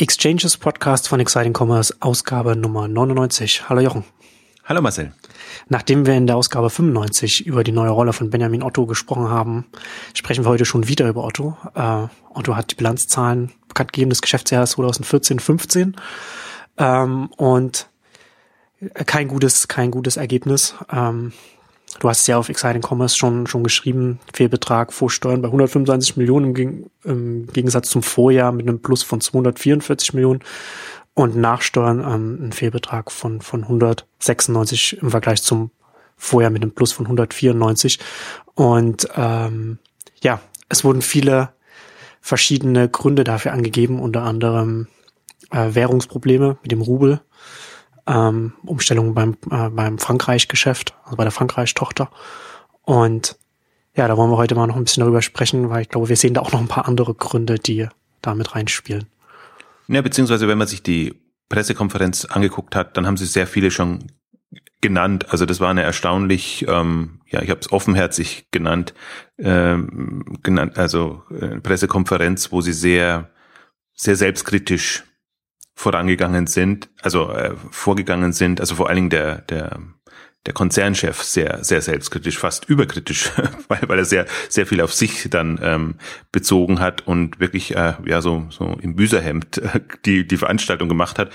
Exchanges Podcast von Exciting Commerce, Ausgabe Nummer 99. Hallo Jochen. Hallo Marcel. Nachdem wir in der Ausgabe 95 über die neue Rolle von Benjamin Otto gesprochen haben, sprechen wir heute schon wieder über Otto. Äh, Otto hat die Bilanzzahlen bekannt gegeben des Geschäftsjahres 2014-15 ähm, und kein gutes, kein gutes Ergebnis. Ähm, Du hast ja auf Exciting Commerce schon, schon geschrieben, Fehlbetrag vor Steuern bei 125 Millionen im, im Gegensatz zum Vorjahr mit einem Plus von 244 Millionen und nach Steuern ähm, ein Fehlbetrag von, von 196 im Vergleich zum Vorjahr mit einem Plus von 194. Und ähm, ja, es wurden viele verschiedene Gründe dafür angegeben, unter anderem äh, Währungsprobleme mit dem Rubel, ähm, Umstellung beim, äh, beim Frankreich-Geschäft, also bei der Frankreich-Tochter. Und ja, da wollen wir heute mal noch ein bisschen darüber sprechen, weil ich glaube, wir sehen da auch noch ein paar andere Gründe, die da mit reinspielen. Ja, beziehungsweise wenn man sich die Pressekonferenz angeguckt hat, dann haben sie sehr viele schon genannt. Also das war eine erstaunlich, ähm, ja, ich habe es offenherzig genannt, ähm, genannt, also äh, Pressekonferenz, wo sie sehr, sehr selbstkritisch vorangegangen sind, also äh, vorgegangen sind, also vor allen Dingen der, der, der Konzernchef sehr, sehr selbstkritisch, fast überkritisch, weil, weil er sehr, sehr viel auf sich dann ähm, bezogen hat und wirklich äh, ja so, so im Büserhemd äh, die, die Veranstaltung gemacht hat.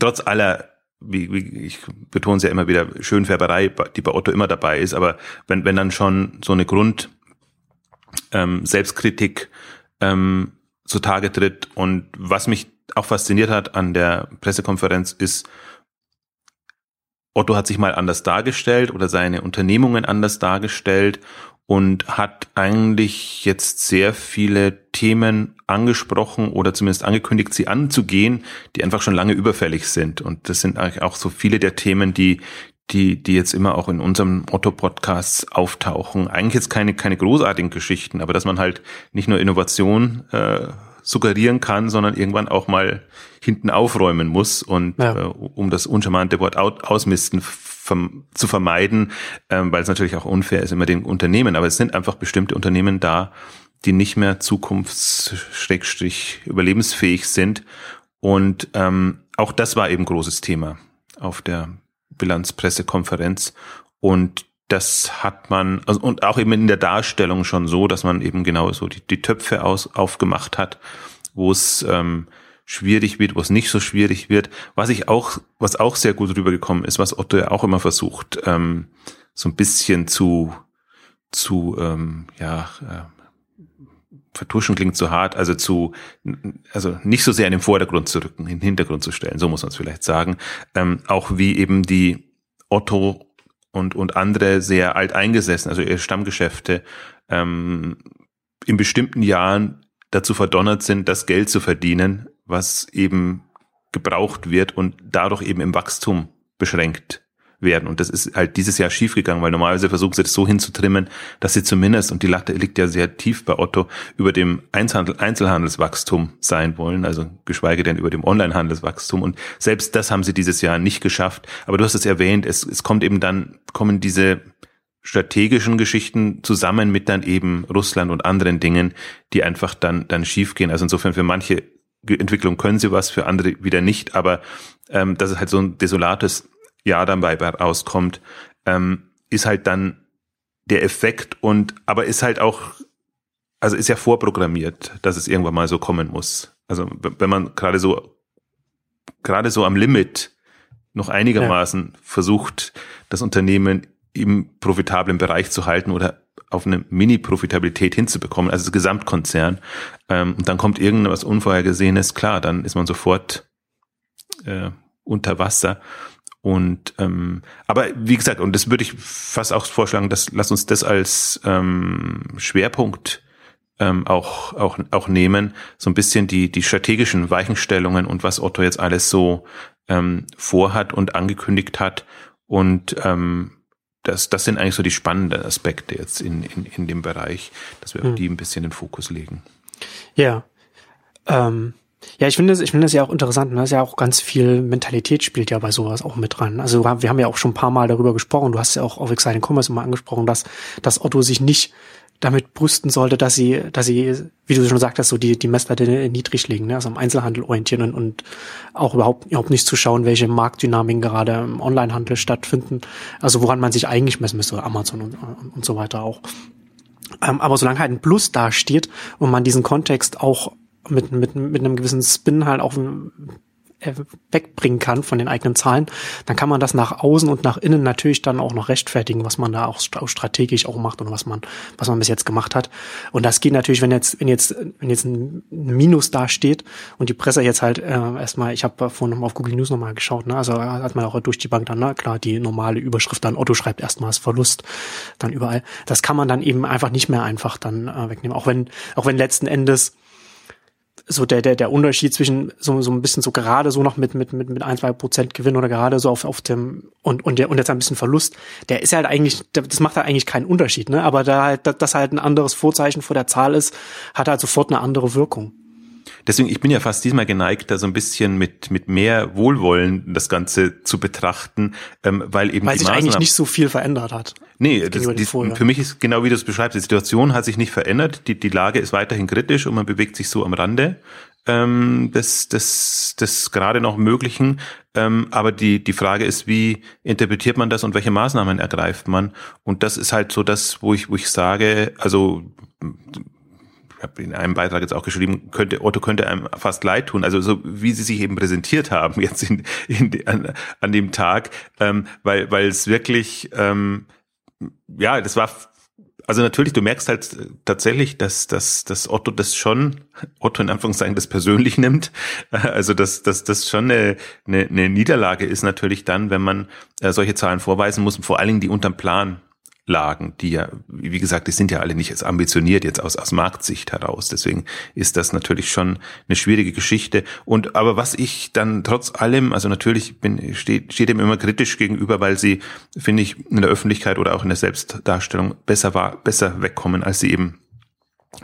Trotz aller wie, wie ich betone es ja immer wieder, Schönfärberei, die bei Otto immer dabei ist, aber wenn, wenn dann schon so eine Grund ähm, Selbstkritik ähm, zutage tritt und was mich auch fasziniert hat an der Pressekonferenz ist, Otto hat sich mal anders dargestellt oder seine Unternehmungen anders dargestellt und hat eigentlich jetzt sehr viele Themen angesprochen oder zumindest angekündigt, sie anzugehen, die einfach schon lange überfällig sind. Und das sind eigentlich auch so viele der Themen, die, die, die jetzt immer auch in unserem Otto-Podcast auftauchen. Eigentlich jetzt keine, keine großartigen Geschichten, aber dass man halt nicht nur Innovation äh, suggerieren kann, sondern irgendwann auch mal hinten aufräumen muss und ja. äh, um das uncharmante Wort ausmisten zu vermeiden, ähm, weil es natürlich auch unfair ist immer den Unternehmen. Aber es sind einfach bestimmte Unternehmen da, die nicht mehr zukunfts-überlebensfähig sind. Und ähm, auch das war eben großes Thema auf der Bilanzpressekonferenz. Und das hat man, also, und auch eben in der Darstellung schon so, dass man eben genau so die, die Töpfe aus, aufgemacht hat, wo es ähm, schwierig wird, wo es nicht so schwierig wird. Was ich auch, was auch sehr gut rübergekommen ist, was Otto ja auch immer versucht, ähm, so ein bisschen zu, zu, ähm, ja, äh, vertuschen klingt zu hart, also zu, also nicht so sehr in den Vordergrund zu rücken, in den Hintergrund zu stellen, so muss man es vielleicht sagen. Ähm, auch wie eben die Otto und, und andere sehr alt eingesessen, also ihre Stammgeschäfte, ähm, in bestimmten Jahren dazu verdonnert sind, das Geld zu verdienen, was eben gebraucht wird und dadurch eben im Wachstum beschränkt werden. Und das ist halt dieses Jahr schiefgegangen, weil normalerweise versuchen sie das so hinzutrimmen, dass sie zumindest, und die Latte liegt ja sehr tief bei Otto, über dem Einzelhandel, Einzelhandelswachstum sein wollen, also geschweige denn über dem Onlinehandelswachstum. Und selbst das haben sie dieses Jahr nicht geschafft. Aber du hast es erwähnt, es, es kommt eben dann, kommen diese strategischen Geschichten zusammen mit dann eben Russland und anderen Dingen, die einfach dann, dann schiefgehen. Also insofern für manche Entwicklungen können sie was, für andere wieder nicht, aber ähm, dass es halt so ein desolates Jahr dann bei rauskommt, ähm, ist halt dann der Effekt und aber ist halt auch, also ist ja vorprogrammiert, dass es irgendwann mal so kommen muss. Also wenn man gerade so, gerade so am Limit noch einigermaßen ja. versucht, das Unternehmen im profitablen Bereich zu halten oder auf eine Mini-Profitabilität hinzubekommen, also das Gesamtkonzern, ähm, und dann kommt irgendwas Unvorhergesehenes, klar, dann ist man sofort äh, unter Wasser. Und ähm, aber wie gesagt, und das würde ich fast auch vorschlagen, dass lass uns das als ähm, Schwerpunkt ähm, auch auch auch nehmen, so ein bisschen die die strategischen Weichenstellungen und was Otto jetzt alles so ähm, vorhat und angekündigt hat und ähm, das, das sind eigentlich so die spannenden Aspekte jetzt in, in, in dem Bereich, dass wir hm. auf die ein bisschen den Fokus legen. Ja. Ähm, ja, ich finde es, ich finde es ja auch interessant. Ne? Das ist ja auch ganz viel Mentalität spielt ja bei sowas auch mit dran. Also wir haben ja auch schon ein paar Mal darüber gesprochen. Du hast ja auch auf Exciting Commerce immer angesprochen, dass, dass Otto sich nicht damit brüsten sollte, dass sie, dass sie, wie du schon gesagt hast, so die, die Messlatte niedrig liegen, ne? also am Einzelhandel orientieren und, und auch überhaupt, überhaupt nicht zu schauen, welche Marktdynamiken gerade im Onlinehandel stattfinden. Also woran man sich eigentlich messen müsste, Amazon und, und so weiter auch. Ähm, aber solange halt ein Plus dasteht und man diesen Kontext auch mit, mit, mit einem gewissen Spin halt auch äh, wegbringen kann von den eigenen Zahlen, dann kann man das nach außen und nach innen natürlich dann auch noch rechtfertigen, was man da auch strategisch auch macht und was man, was man bis jetzt gemacht hat. Und das geht natürlich, wenn jetzt, wenn jetzt, wenn jetzt ein Minus da steht und die Presse jetzt halt äh, erstmal, ich habe vorhin nochmal auf Google News nochmal geschaut, ne, also hat man auch durch die Bank dann, na klar, die normale Überschrift dann Otto schreibt erstmals Verlust, dann überall. Das kann man dann eben einfach nicht mehr einfach dann äh, wegnehmen, auch wenn, auch wenn letzten Endes so der, der, der Unterschied zwischen so, so ein bisschen so gerade so noch mit, mit, mit, mit ein, zwei Prozent Gewinn oder gerade so auf, auf dem und, und, der, und jetzt ein bisschen Verlust, der ist halt eigentlich, das macht halt eigentlich keinen Unterschied, ne? Aber da halt, das halt ein anderes Vorzeichen vor der Zahl ist, hat halt sofort eine andere Wirkung. Deswegen, ich bin ja fast diesmal geneigt, da so ein bisschen mit, mit mehr Wohlwollen das Ganze zu betrachten, ähm, weil eben weil die sich eigentlich nicht so viel verändert hat. Nee, das, die, für mich ist genau wie du es beschreibst, die Situation hat sich nicht verändert, die, die Lage ist weiterhin kritisch und man bewegt sich so am Rande ähm, des, des, des gerade noch Möglichen. Ähm, aber die, die Frage ist, wie interpretiert man das und welche Maßnahmen ergreift man? Und das ist halt so das, wo ich, wo ich sage, also habe in einem Beitrag jetzt auch geschrieben, könnte, Otto könnte einem fast leid tun. Also so wie sie sich eben präsentiert haben jetzt in, in, an, an dem Tag, ähm, weil, weil es wirklich, ähm, ja, das war also natürlich, du merkst halt tatsächlich, dass, dass, dass Otto das schon, Otto in Anführungszeichen das persönlich nimmt. Also dass, dass das schon eine, eine, eine Niederlage ist natürlich dann, wenn man äh, solche Zahlen vorweisen muss, vor allen Dingen die unterm Plan lagen, die ja, wie gesagt, die sind ja alle nicht ambitioniert jetzt aus, aus Marktsicht heraus. Deswegen ist das natürlich schon eine schwierige Geschichte. Und aber was ich dann trotz allem, also natürlich bin, steht, steht dem immer kritisch gegenüber, weil sie, finde ich, in der Öffentlichkeit oder auch in der Selbstdarstellung besser war, besser wegkommen, als sie eben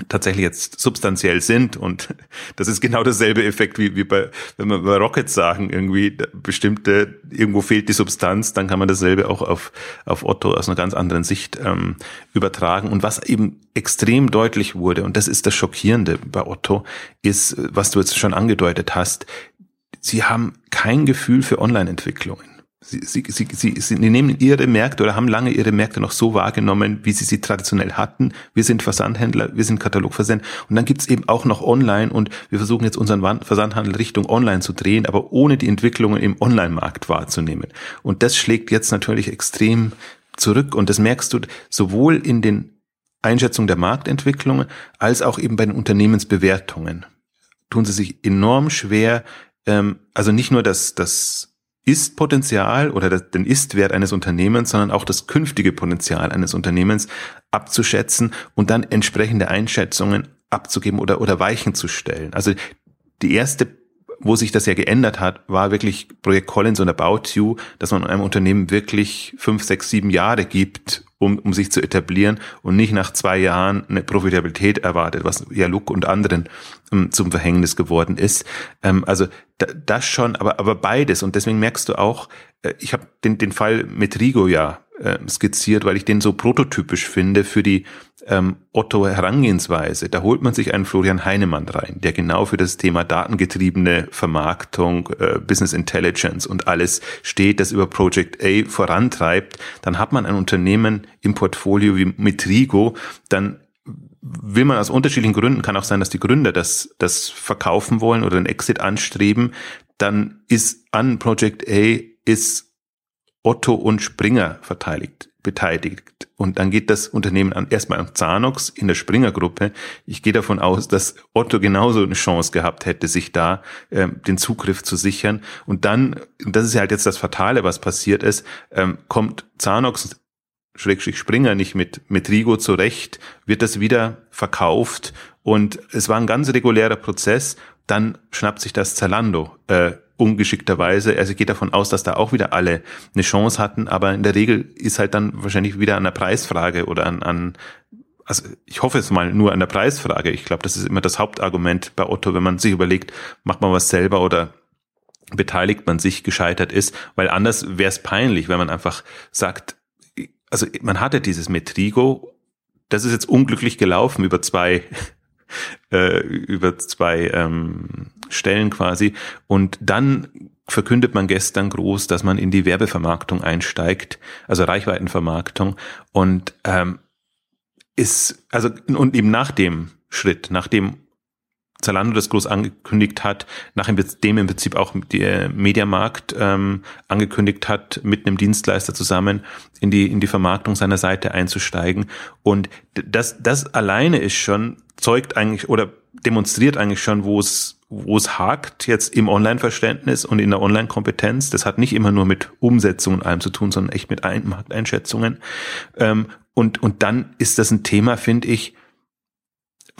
tatsächlich jetzt substanziell sind und das ist genau dasselbe Effekt wie, wie bei, wenn wir bei Rockets sagen, irgendwie bestimmte, irgendwo fehlt die Substanz, dann kann man dasselbe auch auf, auf Otto aus einer ganz anderen Sicht ähm, übertragen und was eben extrem deutlich wurde und das ist das Schockierende bei Otto, ist, was du jetzt schon angedeutet hast, sie haben kein Gefühl für Online-Entwicklungen. Sie, sie, sie, sie, sie nehmen ihre Märkte oder haben lange ihre Märkte noch so wahrgenommen, wie sie sie traditionell hatten. Wir sind Versandhändler, wir sind Katalogversand und dann gibt's eben auch noch Online und wir versuchen jetzt unseren Versandhandel Richtung Online zu drehen, aber ohne die Entwicklungen im Online-Markt wahrzunehmen. Und das schlägt jetzt natürlich extrem zurück und das merkst du sowohl in den Einschätzungen der Marktentwicklungen als auch eben bei den Unternehmensbewertungen. Tun sie sich enorm schwer, ähm, also nicht nur das, das ist-Potenzial oder den Ist-Wert eines Unternehmens, sondern auch das künftige Potenzial eines Unternehmens abzuschätzen und dann entsprechende Einschätzungen abzugeben oder, oder Weichen zu stellen. Also die erste wo sich das ja geändert hat, war wirklich Projekt Collins und About You, dass man einem Unternehmen wirklich fünf, sechs, sieben Jahre gibt, um, um sich zu etablieren und nicht nach zwei Jahren eine Profitabilität erwartet, was ja Luke und anderen ähm, zum Verhängnis geworden ist. Ähm, also das schon, aber, aber beides. Und deswegen merkst du auch, äh, ich habe den, den Fall mit Rigo ja äh, skizziert, weil ich den so prototypisch finde für die ähm, Otto-Herangehensweise. Da holt man sich einen Florian Heinemann rein, der genau für das Thema datengetriebene Vermarktung, äh, Business Intelligence und alles steht, das über Project A vorantreibt. Dann hat man ein Unternehmen im Portfolio wie Metrigo, dann will man aus unterschiedlichen Gründen, kann auch sein, dass die Gründer das, das verkaufen wollen oder einen Exit anstreben, dann ist an Project A ist Otto und Springer verteidigt, beteiligt. Und dann geht das Unternehmen an, erstmal an Zanox in der Springer-Gruppe. Ich gehe davon aus, dass Otto genauso eine Chance gehabt hätte, sich da ähm, den Zugriff zu sichern. Und dann, das ist ja halt jetzt das Fatale, was passiert ist, ähm, kommt Zanox Schrägstrich Springer nicht mit, mit Rigo zurecht, wird das wieder verkauft und es war ein ganz regulärer Prozess. Dann schnappt sich das Zalando äh, ungeschickterweise. Also geht davon aus, dass da auch wieder alle eine Chance hatten, aber in der Regel ist halt dann wahrscheinlich wieder an der Preisfrage oder an, an also ich hoffe es mal nur an der Preisfrage. Ich glaube, das ist immer das Hauptargument bei Otto, wenn man sich überlegt, macht man was selber oder beteiligt man sich gescheitert ist, weil anders wäre es peinlich, wenn man einfach sagt, also man hatte dieses Metrigo das ist jetzt unglücklich gelaufen über zwei äh, über zwei ähm, Stellen quasi. Und dann verkündet man gestern groß, dass man in die Werbevermarktung einsteigt, also Reichweitenvermarktung und ähm, ist also und eben nach dem Schritt, nachdem Zalando das groß angekündigt hat, nachdem im Prinzip auch der Mediamarkt ähm, angekündigt hat, mit einem Dienstleister zusammen in die in die Vermarktung seiner Seite einzusteigen und das das alleine ist schon zeugt eigentlich oder demonstriert eigentlich schon, wo es wo es hakt jetzt im Online-Verständnis und in der Online-Kompetenz. Das hat nicht immer nur mit Umsetzung und allem zu tun, sondern echt mit Markteinschätzungen. Ähm, und, und dann ist das ein Thema, finde ich,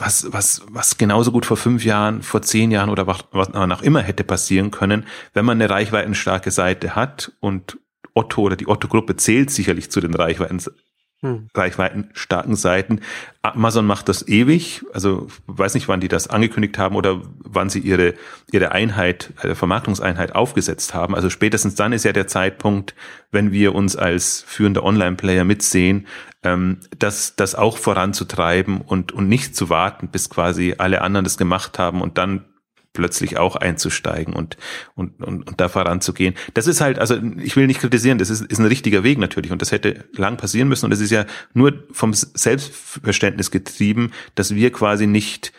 was, was, was genauso gut vor fünf Jahren, vor zehn Jahren oder was, was noch immer hätte passieren können, wenn man eine reichweitenstarke Seite hat und Otto oder die Otto-Gruppe zählt sicherlich zu den Reichweiten hm. reichweitenstarken Seiten. Amazon macht das ewig, also weiß nicht, wann die das angekündigt haben oder wann sie ihre, ihre Einheit, ihre Vermarktungseinheit aufgesetzt haben. Also spätestens dann ist ja der Zeitpunkt, wenn wir uns als führender Online-Player mitsehen, ähm, das, das auch voranzutreiben und, und nicht zu warten, bis quasi alle anderen das gemacht haben und dann plötzlich auch einzusteigen und, und, und, und da voranzugehen. Das ist halt, also ich will nicht kritisieren, das ist, ist ein richtiger Weg natürlich und das hätte lang passieren müssen und das ist ja nur vom Selbstverständnis getrieben, dass wir quasi nicht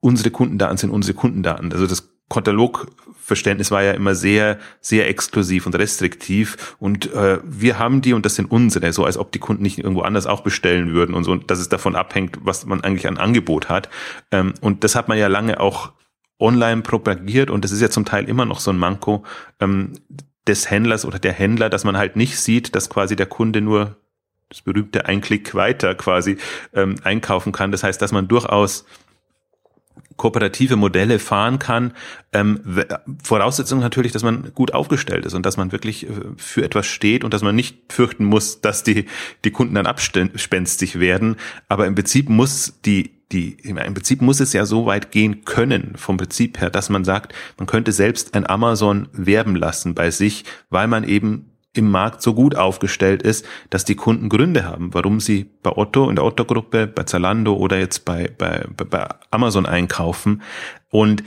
unsere Kundendaten sind unsere Kundendaten. Also das Katalogverständnis war ja immer sehr, sehr exklusiv und restriktiv und äh, wir haben die und das sind unsere, so als ob die Kunden nicht irgendwo anders auch bestellen würden und so, und dass es davon abhängt, was man eigentlich an Angebot hat. Ähm, und das hat man ja lange auch online propagiert und das ist ja zum Teil immer noch so ein Manko ähm, des Händlers oder der Händler, dass man halt nicht sieht, dass quasi der Kunde nur das berühmte Einklick weiter quasi ähm, einkaufen kann. Das heißt, dass man durchaus kooperative Modelle fahren kann. Ähm, Voraussetzung natürlich, dass man gut aufgestellt ist und dass man wirklich äh, für etwas steht und dass man nicht fürchten muss, dass die, die Kunden dann abspenstig werden. Aber im Prinzip muss die die, im Prinzip muss es ja so weit gehen können, vom Prinzip her, dass man sagt, man könnte selbst ein Amazon werben lassen bei sich, weil man eben im Markt so gut aufgestellt ist, dass die Kunden Gründe haben, warum sie bei Otto, in der Otto-Gruppe, bei Zalando oder jetzt bei, bei, bei Amazon einkaufen. Und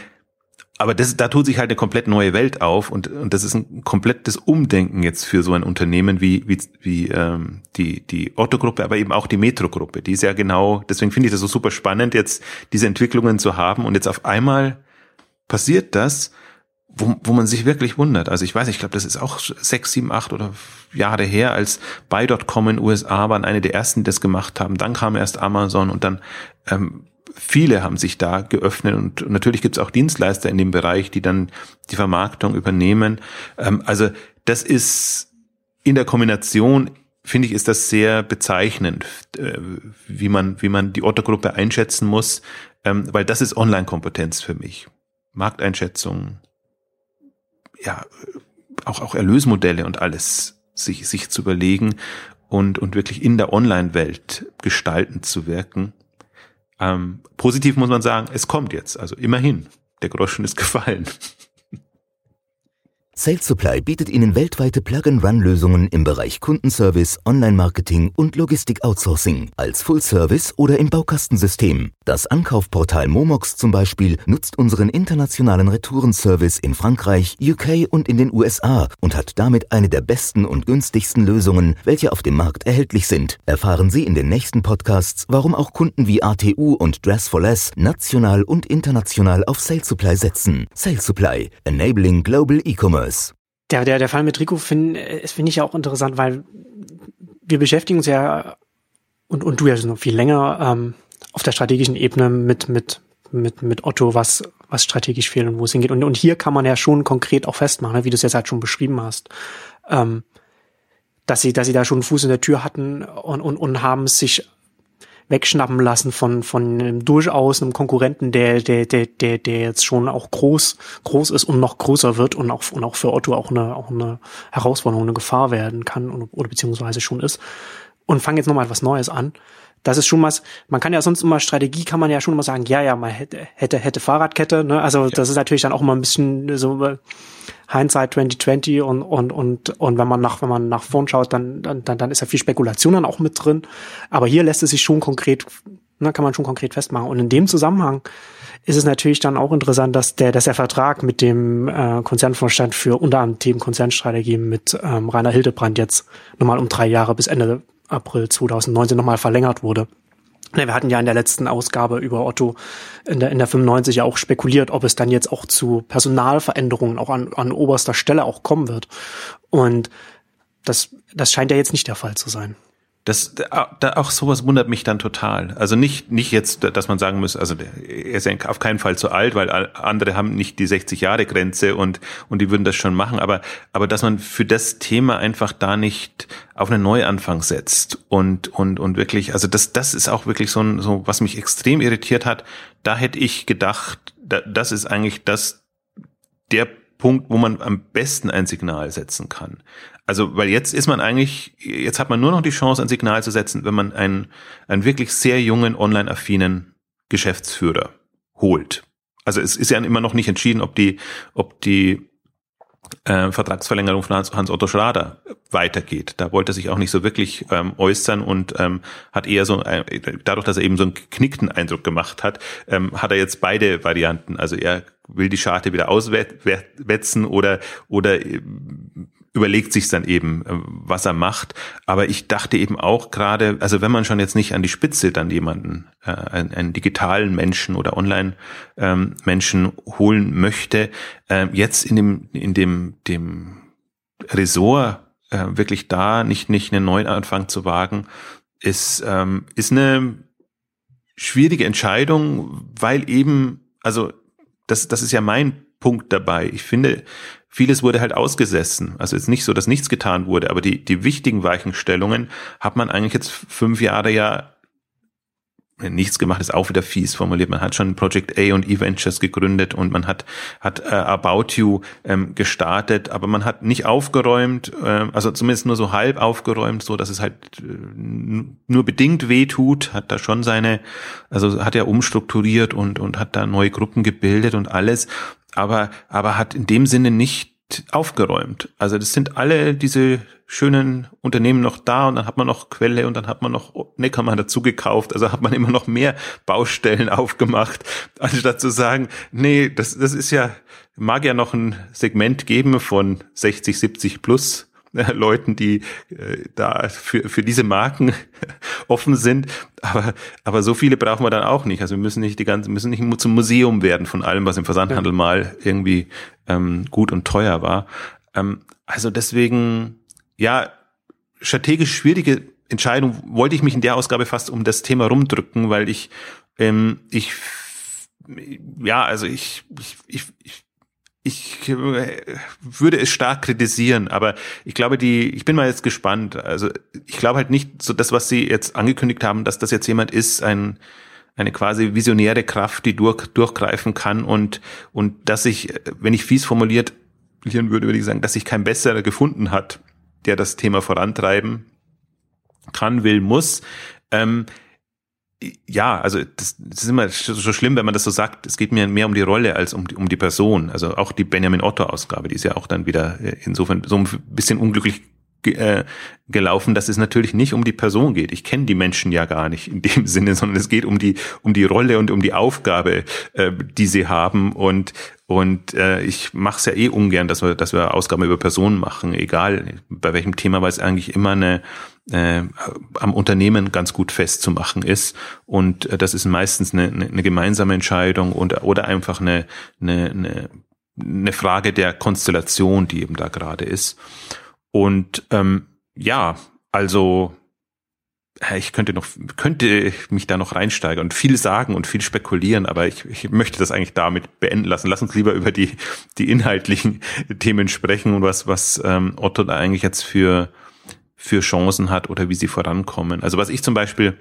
aber das, da tut sich halt eine komplett neue Welt auf und, und das ist ein komplettes Umdenken jetzt für so ein Unternehmen wie, wie, wie ähm, die, die Otto-Gruppe, aber eben auch die Metro-Gruppe. Die ist ja genau, deswegen finde ich das so super spannend, jetzt diese Entwicklungen zu haben und jetzt auf einmal passiert das, wo, wo man sich wirklich wundert. Also ich weiß, ich glaube, das ist auch sechs, sieben, acht oder Jahre her, als Buy.com in USA waren eine der ersten, die das gemacht haben. Dann kam erst Amazon und dann ähm, viele haben sich da geöffnet und natürlich gibt es auch Dienstleister in dem Bereich, die dann die Vermarktung übernehmen. Ähm, also das ist in der Kombination finde ich, ist das sehr bezeichnend, äh, wie man, wie man die Otto-Gruppe einschätzen muss, ähm, weil das ist Online-Kompetenz für mich. Markteinschätzung, ja, auch, auch Erlösmodelle und alles sich, sich zu überlegen und, und wirklich in der Online-Welt gestaltend zu wirken. Ähm, positiv muss man sagen, es kommt jetzt. Also immerhin, der Groschen ist gefallen. Sales Supply bietet Ihnen weltweite Plug-and-Run-Lösungen im Bereich Kundenservice, Online-Marketing und Logistik-Outsourcing als Full-Service oder im Baukastensystem. Das Ankaufportal Momox zum Beispiel nutzt unseren internationalen Retourenservice in Frankreich, UK und in den USA und hat damit eine der besten und günstigsten Lösungen, welche auf dem Markt erhältlich sind. Erfahren Sie in den nächsten Podcasts, warum auch Kunden wie ATU und Dress for Less national und international auf Sales Supply setzen. Sales Supply, enabling global e-commerce. Der, der, der Fall mit Rico finde äh, find ich ja auch interessant, weil wir beschäftigen uns ja und, und du ja noch viel länger ähm, auf der strategischen Ebene mit, mit, mit, mit Otto, was, was strategisch fehlt und wo es hingeht. Und, und hier kann man ja schon konkret auch festmachen, ne, wie du es jetzt halt schon beschrieben hast, ähm, dass sie, dass sie da schon einen Fuß in der Tür hatten und, und, und haben sich wegschnappen lassen von, von einem durchaus einem Konkurrenten, der, der, der, der, der jetzt schon auch groß, groß ist und noch größer wird und auch, und auch für Otto auch eine, auch eine Herausforderung, eine Gefahr werden kann oder, oder beziehungsweise schon ist. Und fangen jetzt nochmal etwas Neues an. Das ist schon was, man kann ja sonst immer Strategie, kann man ja schon immer sagen, ja, ja, man hätte, hätte, hätte Fahrradkette, ne? Also ja. das ist natürlich dann auch immer ein bisschen so, Hindsight 2020 und, und, und, und wenn man nach, wenn man nach vorn schaut, dann, dann, dann ist ja viel Spekulation dann auch mit drin. Aber hier lässt es sich schon konkret, ne, kann man schon konkret festmachen. Und in dem Zusammenhang ist es natürlich dann auch interessant, dass der, dass der Vertrag mit dem äh, Konzernvorstand für unter anderem Themen Konzernstrategie mit ähm, Rainer Hildebrand jetzt nochmal um drei Jahre bis Ende April 2019 nochmal verlängert wurde. Wir hatten ja in der letzten Ausgabe über Otto in der, in der 95 ja auch spekuliert, ob es dann jetzt auch zu Personalveränderungen auch an, an oberster Stelle auch kommen wird. Und das, das scheint ja jetzt nicht der Fall zu sein. Das, da, auch sowas wundert mich dann total. Also nicht, nicht jetzt, dass man sagen muss, also er ist auf keinen Fall zu alt, weil andere haben nicht die 60 Jahre Grenze und, und die würden das schon machen. Aber, aber dass man für das Thema einfach da nicht auf einen Neuanfang setzt und, und, und wirklich, also das, das ist auch wirklich so ein, so, was mich extrem irritiert hat. Da hätte ich gedacht, da, das ist eigentlich das, der Punkt, wo man am besten ein Signal setzen kann. Also, weil jetzt ist man eigentlich, jetzt hat man nur noch die Chance, ein Signal zu setzen, wenn man einen, einen wirklich sehr jungen, online-affinen Geschäftsführer holt. Also es ist ja immer noch nicht entschieden, ob die, ob die äh, Vertragsverlängerung von Hans-Otto Schrader weitergeht. Da wollte er sich auch nicht so wirklich ähm, äußern und ähm, hat eher so, äh, dadurch, dass er eben so einen geknickten Eindruck gemacht hat, ähm, hat er jetzt beide Varianten. Also er will die Scharte wieder auswetzen oder, oder überlegt sich dann eben, äh, was er macht. Aber ich dachte eben auch gerade, also wenn man schon jetzt nicht an die Spitze dann jemanden, äh, einen, einen digitalen Menschen oder Online-Menschen ähm, holen möchte, äh, jetzt in dem, in dem, dem Ressort äh, wirklich da nicht, nicht einen neuen Anfang zu wagen, ist, ähm, ist eine schwierige Entscheidung, weil eben, also das, das ist ja mein Punkt dabei. Ich finde, Vieles wurde halt ausgesessen. Also jetzt nicht so, dass nichts getan wurde, aber die, die wichtigen Weichenstellungen hat man eigentlich jetzt fünf Jahre ja nichts gemacht, ist auch wieder fies formuliert. Man hat schon Project A und E-Ventures gegründet und man hat, hat äh, About You ähm, gestartet, aber man hat nicht aufgeräumt, äh, also zumindest nur so halb aufgeräumt, so dass es halt äh, nur bedingt weh tut, hat da schon seine, also hat er umstrukturiert und, und hat da neue Gruppen gebildet und alles aber, aber hat in dem Sinne nicht aufgeräumt. Also das sind alle diese schönen Unternehmen noch da und dann hat man noch Quelle und dann hat man noch Neckermann dazu gekauft. Also hat man immer noch mehr Baustellen aufgemacht, anstatt zu sagen, nee, das, das ist ja, mag ja noch ein Segment geben von 60, 70 plus Leuten, die äh, da für, für diese Marken offen sind. Aber, aber so viele brauchen wir dann auch nicht. Also wir müssen nicht die ganze, müssen nicht zum Museum werden von allem, was im Versandhandel mal irgendwie ähm, gut und teuer war. Ähm, also deswegen, ja, strategisch schwierige Entscheidung wollte ich mich in der Ausgabe fast um das Thema rumdrücken, weil ich, ähm, ich, ja, also ich, ich, ich, ich ich würde es stark kritisieren, aber ich glaube, die, ich bin mal jetzt gespannt. Also ich glaube halt nicht so das, was Sie jetzt angekündigt haben, dass das jetzt jemand ist, ein, eine quasi visionäre Kraft, die durch, durchgreifen kann und, und dass ich, wenn ich fies formuliert würde, würde ich sagen, dass sich kein besserer gefunden hat, der das Thema vorantreiben kann, will, muss. Ähm, ja, also das, das ist immer so schlimm, wenn man das so sagt. Es geht mir mehr um die Rolle als um die, um die Person. Also auch die Benjamin Otto Ausgabe, die ist ja auch dann wieder äh, insofern so ein bisschen unglücklich äh, gelaufen, dass es natürlich nicht um die Person geht. Ich kenne die Menschen ja gar nicht in dem Sinne, sondern es geht um die um die Rolle und um die Aufgabe, äh, die sie haben und und äh, ich mache es ja eh ungern, dass wir dass wir Ausgaben über Personen machen, egal bei welchem Thema, weil es eigentlich immer eine äh, am Unternehmen ganz gut festzumachen ist und äh, das ist meistens eine, eine gemeinsame Entscheidung und oder einfach eine, eine, eine Frage der Konstellation, die eben da gerade ist. Und ähm, ja, also ich könnte noch, könnte mich da noch reinsteigern und viel sagen und viel spekulieren, aber ich, ich möchte das eigentlich damit beenden lassen. Lass uns lieber über die, die inhaltlichen Themen sprechen und was, was ähm, Otto da eigentlich jetzt für, für Chancen hat oder wie sie vorankommen. Also was ich zum Beispiel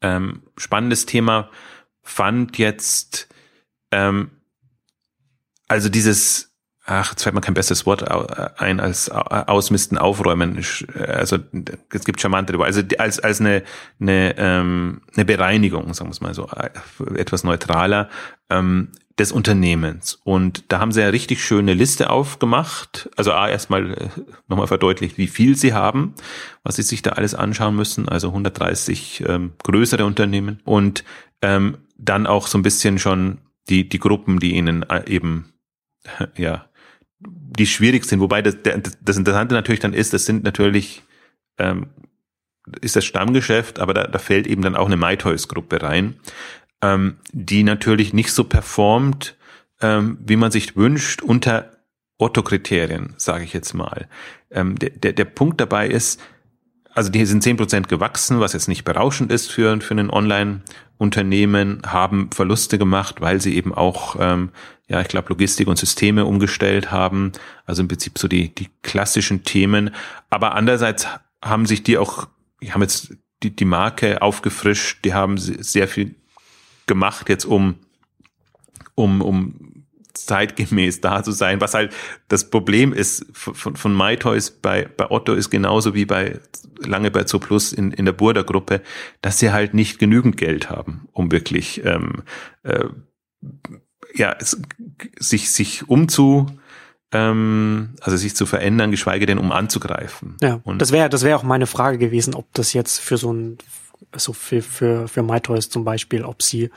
ähm, spannendes Thema fand jetzt, ähm, also dieses ach, jetzt fällt mir kein besseres Wort ein als ausmisten, aufräumen. Also es gibt charmante, also als als eine eine, ähm, eine Bereinigung, sagen wir es mal so, etwas neutraler. Ähm, des Unternehmens. Und da haben sie ja richtig schöne Liste aufgemacht. Also A, erstmal äh, nochmal verdeutlicht, wie viel sie haben, was sie sich da alles anschauen müssen. Also 130 ähm, größere Unternehmen. Und ähm, dann auch so ein bisschen schon die, die Gruppen, die ihnen äh, eben, ja, die schwierig sind. Wobei das, das Interessante natürlich dann ist, das sind natürlich, ähm, ist das Stammgeschäft, aber da, da fällt eben dann auch eine MyToys-Gruppe rein ähm, die natürlich nicht so performt, ähm, wie man sich wünscht, unter Otto-Kriterien, sage ich jetzt mal. Ähm, der, der, der Punkt dabei ist, also die sind zehn Prozent gewachsen, was jetzt nicht berauschend ist für, für ein Online-Unternehmen, haben Verluste gemacht, weil sie eben auch, ähm, ja, ich glaube, Logistik und Systeme umgestellt haben. Also im Prinzip so die, die klassischen Themen. Aber andererseits haben sich die auch, die haben jetzt die, die Marke aufgefrischt, die haben sehr viel gemacht jetzt um, um, um zeitgemäß da zu sein. Was halt das Problem ist von, von MyToys bei, bei Otto ist genauso wie bei lange bei Zooplus in, in der Burda Gruppe, dass sie halt nicht genügend Geld haben, um wirklich ähm, äh, ja, es, sich, sich umzu ähm, also sich zu verändern, geschweige denn um anzugreifen. Ja, und das wäre das wäre auch meine Frage gewesen, ob das jetzt für so ein so für, für, für MyToys zum Beispiel, ob sie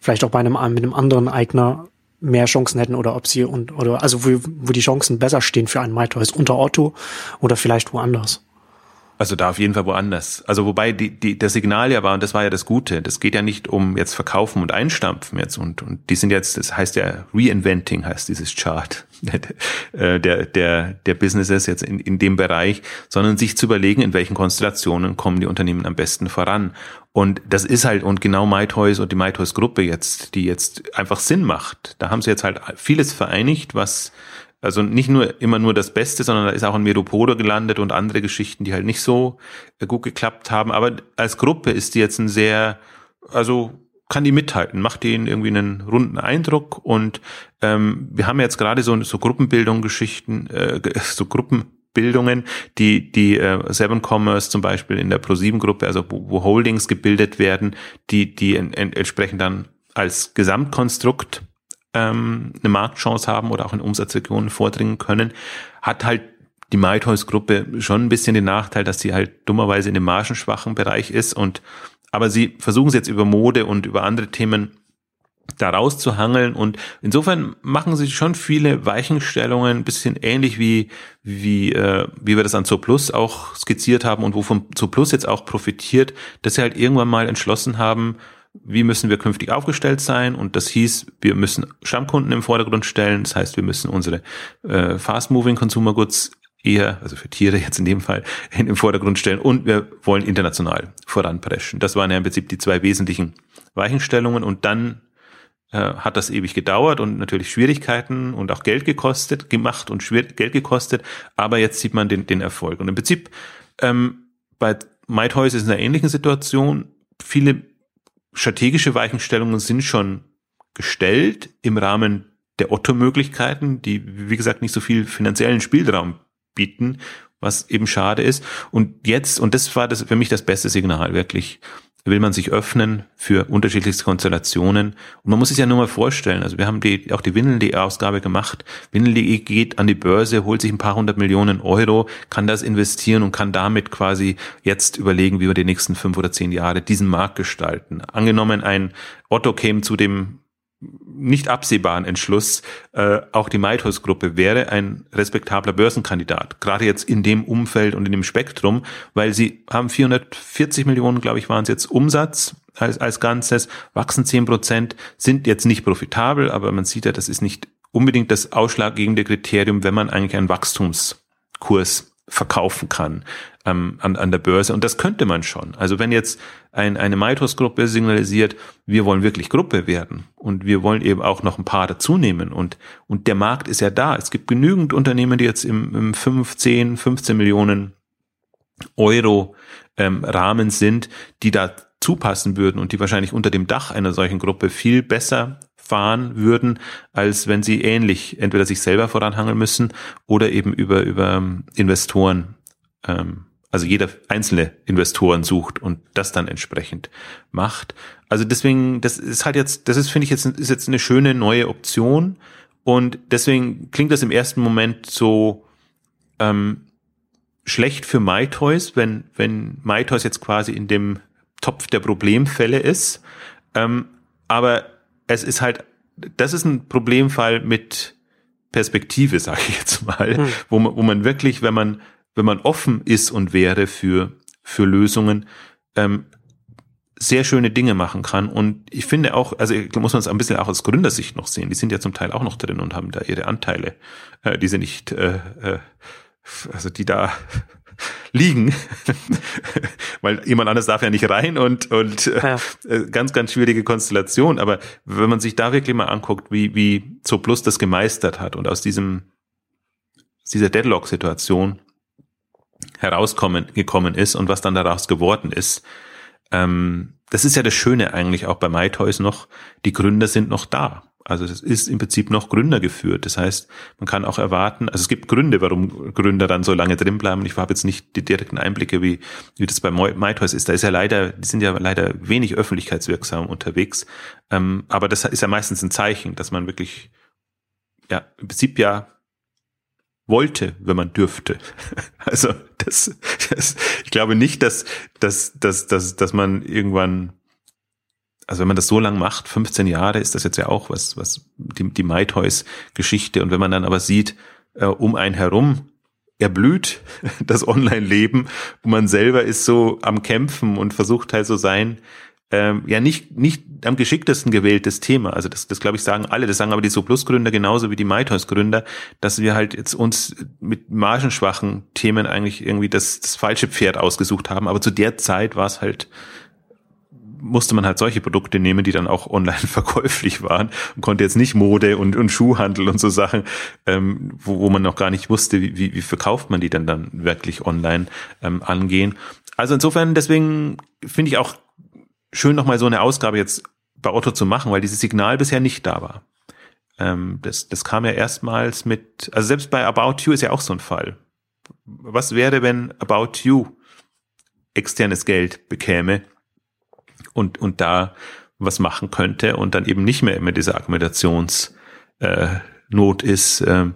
vielleicht auch bei einem, mit einem anderen Eigner mehr Chancen hätten oder ob sie und oder also wo, wo die Chancen besser stehen für einen MyToys unter Otto oder vielleicht woanders. Also da auf jeden Fall woanders. Also wobei die, die, das Signal ja war, und das war ja das Gute, das geht ja nicht um jetzt verkaufen und einstampfen jetzt und, und die sind jetzt, das heißt ja Reinventing heißt dieses Chart der, der, der Businesses jetzt in, in dem Bereich, sondern sich zu überlegen, in welchen Konstellationen kommen die Unternehmen am besten voran. Und das ist halt, und genau MyToys und die MyToys Gruppe jetzt, die jetzt einfach Sinn macht. Da haben sie jetzt halt vieles vereinigt, was also nicht nur immer nur das Beste, sondern da ist auch ein Meropodo gelandet und andere Geschichten, die halt nicht so äh, gut geklappt haben. Aber als Gruppe ist die jetzt ein sehr, also kann die mithalten, macht denen irgendwie einen runden Eindruck und ähm, wir haben jetzt gerade so, so Gruppenbildung Geschichten, äh, so Gruppenbildungen, die die äh, Seven Commerce zum Beispiel in der Pro7 Gruppe, also wo, wo Holdings gebildet werden, die die en, en, entsprechend dann als Gesamtkonstrukt ähm, eine Marktchance haben oder auch in Umsatzregionen vordringen können, hat halt die MyToys-Gruppe schon ein bisschen den Nachteil, dass sie halt dummerweise in dem margenschwachen Bereich ist und aber sie versuchen es jetzt über Mode und über andere Themen da rauszuhangeln und insofern machen sie schon viele Weichenstellungen, ein bisschen ähnlich wie wie äh, wie wir das an Zooplus auch skizziert haben und wovon Zooplus jetzt auch profitiert, dass sie halt irgendwann mal entschlossen haben, wie müssen wir künftig aufgestellt sein? Und das hieß, wir müssen Stammkunden im Vordergrund stellen. Das heißt, wir müssen unsere äh, Fast-Moving Consumer Goods eher, also für Tiere jetzt in dem Fall, in den Vordergrund stellen und wir wollen international voranpreschen. Das waren ja im Prinzip die zwei wesentlichen Weichenstellungen und dann äh, hat das ewig gedauert und natürlich Schwierigkeiten und auch Geld gekostet, gemacht und schwer, Geld gekostet, aber jetzt sieht man den, den Erfolg. Und im Prinzip ähm, bei MyToys ist in einer ähnlichen Situation. Viele strategische Weichenstellungen sind schon gestellt im Rahmen der Otto-Möglichkeiten, die, wie gesagt, nicht so viel finanziellen Spielraum bieten, was eben schade ist. Und jetzt, und das war das für mich das beste Signal, wirklich, will man sich öffnen für unterschiedlichste Konstellationen. Und man muss sich ja nur mal vorstellen, also wir haben die, auch die Windel.de-Ausgabe gemacht. Windel.de geht an die Börse, holt sich ein paar hundert Millionen Euro, kann das investieren und kann damit quasi jetzt überlegen, wie wir die nächsten fünf oder zehn Jahre diesen Markt gestalten. Angenommen, ein Otto käme zu dem nicht absehbaren Entschluss, äh, auch die Meithaus-Gruppe wäre ein respektabler Börsenkandidat. Gerade jetzt in dem Umfeld und in dem Spektrum, weil sie haben 440 Millionen, glaube ich, waren es jetzt Umsatz als, als Ganzes, wachsen 10 Prozent, sind jetzt nicht profitabel, aber man sieht ja, das ist nicht unbedingt das ausschlaggebende Kriterium, wenn man eigentlich einen Wachstumskurs verkaufen kann ähm, an, an der Börse. Und das könnte man schon. Also wenn jetzt ein, eine Maitos-Gruppe signalisiert, wir wollen wirklich Gruppe werden und wir wollen eben auch noch ein paar dazunehmen und, und der Markt ist ja da. Es gibt genügend Unternehmen, die jetzt im, im 15, 15 Millionen Euro ähm, Rahmen sind, die da zupassen würden und die wahrscheinlich unter dem Dach einer solchen Gruppe viel besser fahren würden, als wenn sie ähnlich entweder sich selber voranhangeln müssen oder eben über, über Investoren ähm, also jeder einzelne Investoren sucht und das dann entsprechend macht. Also deswegen, das ist halt jetzt, das ist, finde ich, jetzt, ist jetzt eine schöne neue Option. Und deswegen klingt das im ersten Moment so ähm, schlecht für MyToys, wenn, wenn MyToys jetzt quasi in dem Topf der Problemfälle ist. Ähm, aber es ist halt, das ist ein Problemfall mit Perspektive, sage ich jetzt mal, hm. wo, man, wo man wirklich, wenn man, wenn man offen ist und wäre für, für Lösungen, ähm, sehr schöne Dinge machen kann. Und ich finde auch, also muss man es ein bisschen auch aus Gründersicht noch sehen. Die sind ja zum Teil auch noch drin und haben da ihre Anteile, äh, die sie nicht, äh, äh, also die da liegen, weil jemand anders darf ja nicht rein und und äh, ja. äh, ganz ganz schwierige Konstellation. Aber wenn man sich da wirklich mal anguckt, wie wie so Plus das gemeistert hat und aus diesem dieser Deadlock-Situation herauskommen gekommen ist und was dann daraus geworden ist, ähm, das ist ja das Schöne eigentlich auch bei MyToys noch, die Gründer sind noch da. Also das ist im Prinzip noch Gründer geführt. Das heißt, man kann auch erwarten, also es gibt Gründe, warum Gründer dann so lange drin bleiben. Ich habe jetzt nicht die direkten Einblicke, wie, wie das bei MyToys ist. Da ist ja leider, die sind ja leider wenig öffentlichkeitswirksam unterwegs. Ähm, aber das ist ja meistens ein Zeichen, dass man wirklich, ja, im Prinzip ja wollte, wenn man dürfte. Also das, das ich glaube nicht, dass, dass, dass, dass, dass man irgendwann, also wenn man das so lang macht, 15 Jahre ist das jetzt ja auch was, was die, die MyToys-Geschichte. Und wenn man dann aber sieht, äh, um einen herum erblüht das Online-Leben und man selber ist so am Kämpfen und versucht halt so sein ähm, ja nicht, nicht am geschicktesten gewähltes Thema. Also das, das glaube ich sagen alle, das sagen aber die SoPlus-Gründer genauso wie die MyToys-Gründer, dass wir halt jetzt uns mit margenschwachen Themen eigentlich irgendwie das, das falsche Pferd ausgesucht haben. Aber zu der Zeit war es halt musste man halt solche Produkte nehmen, die dann auch online verkäuflich waren und konnte jetzt nicht Mode und, und Schuhhandel und so Sachen, ähm, wo, wo man noch gar nicht wusste, wie, wie, wie verkauft man die denn dann wirklich online ähm, angehen. Also insofern, deswegen finde ich auch schön nochmal so eine Ausgabe jetzt bei Otto zu machen, weil dieses Signal bisher nicht da war. Ähm, das, das kam ja erstmals mit, also selbst bei About You ist ja auch so ein Fall. Was wäre, wenn About You externes Geld bekäme und, und da was machen könnte und dann eben nicht mehr immer diese Argumentationsnot äh, ist, äh,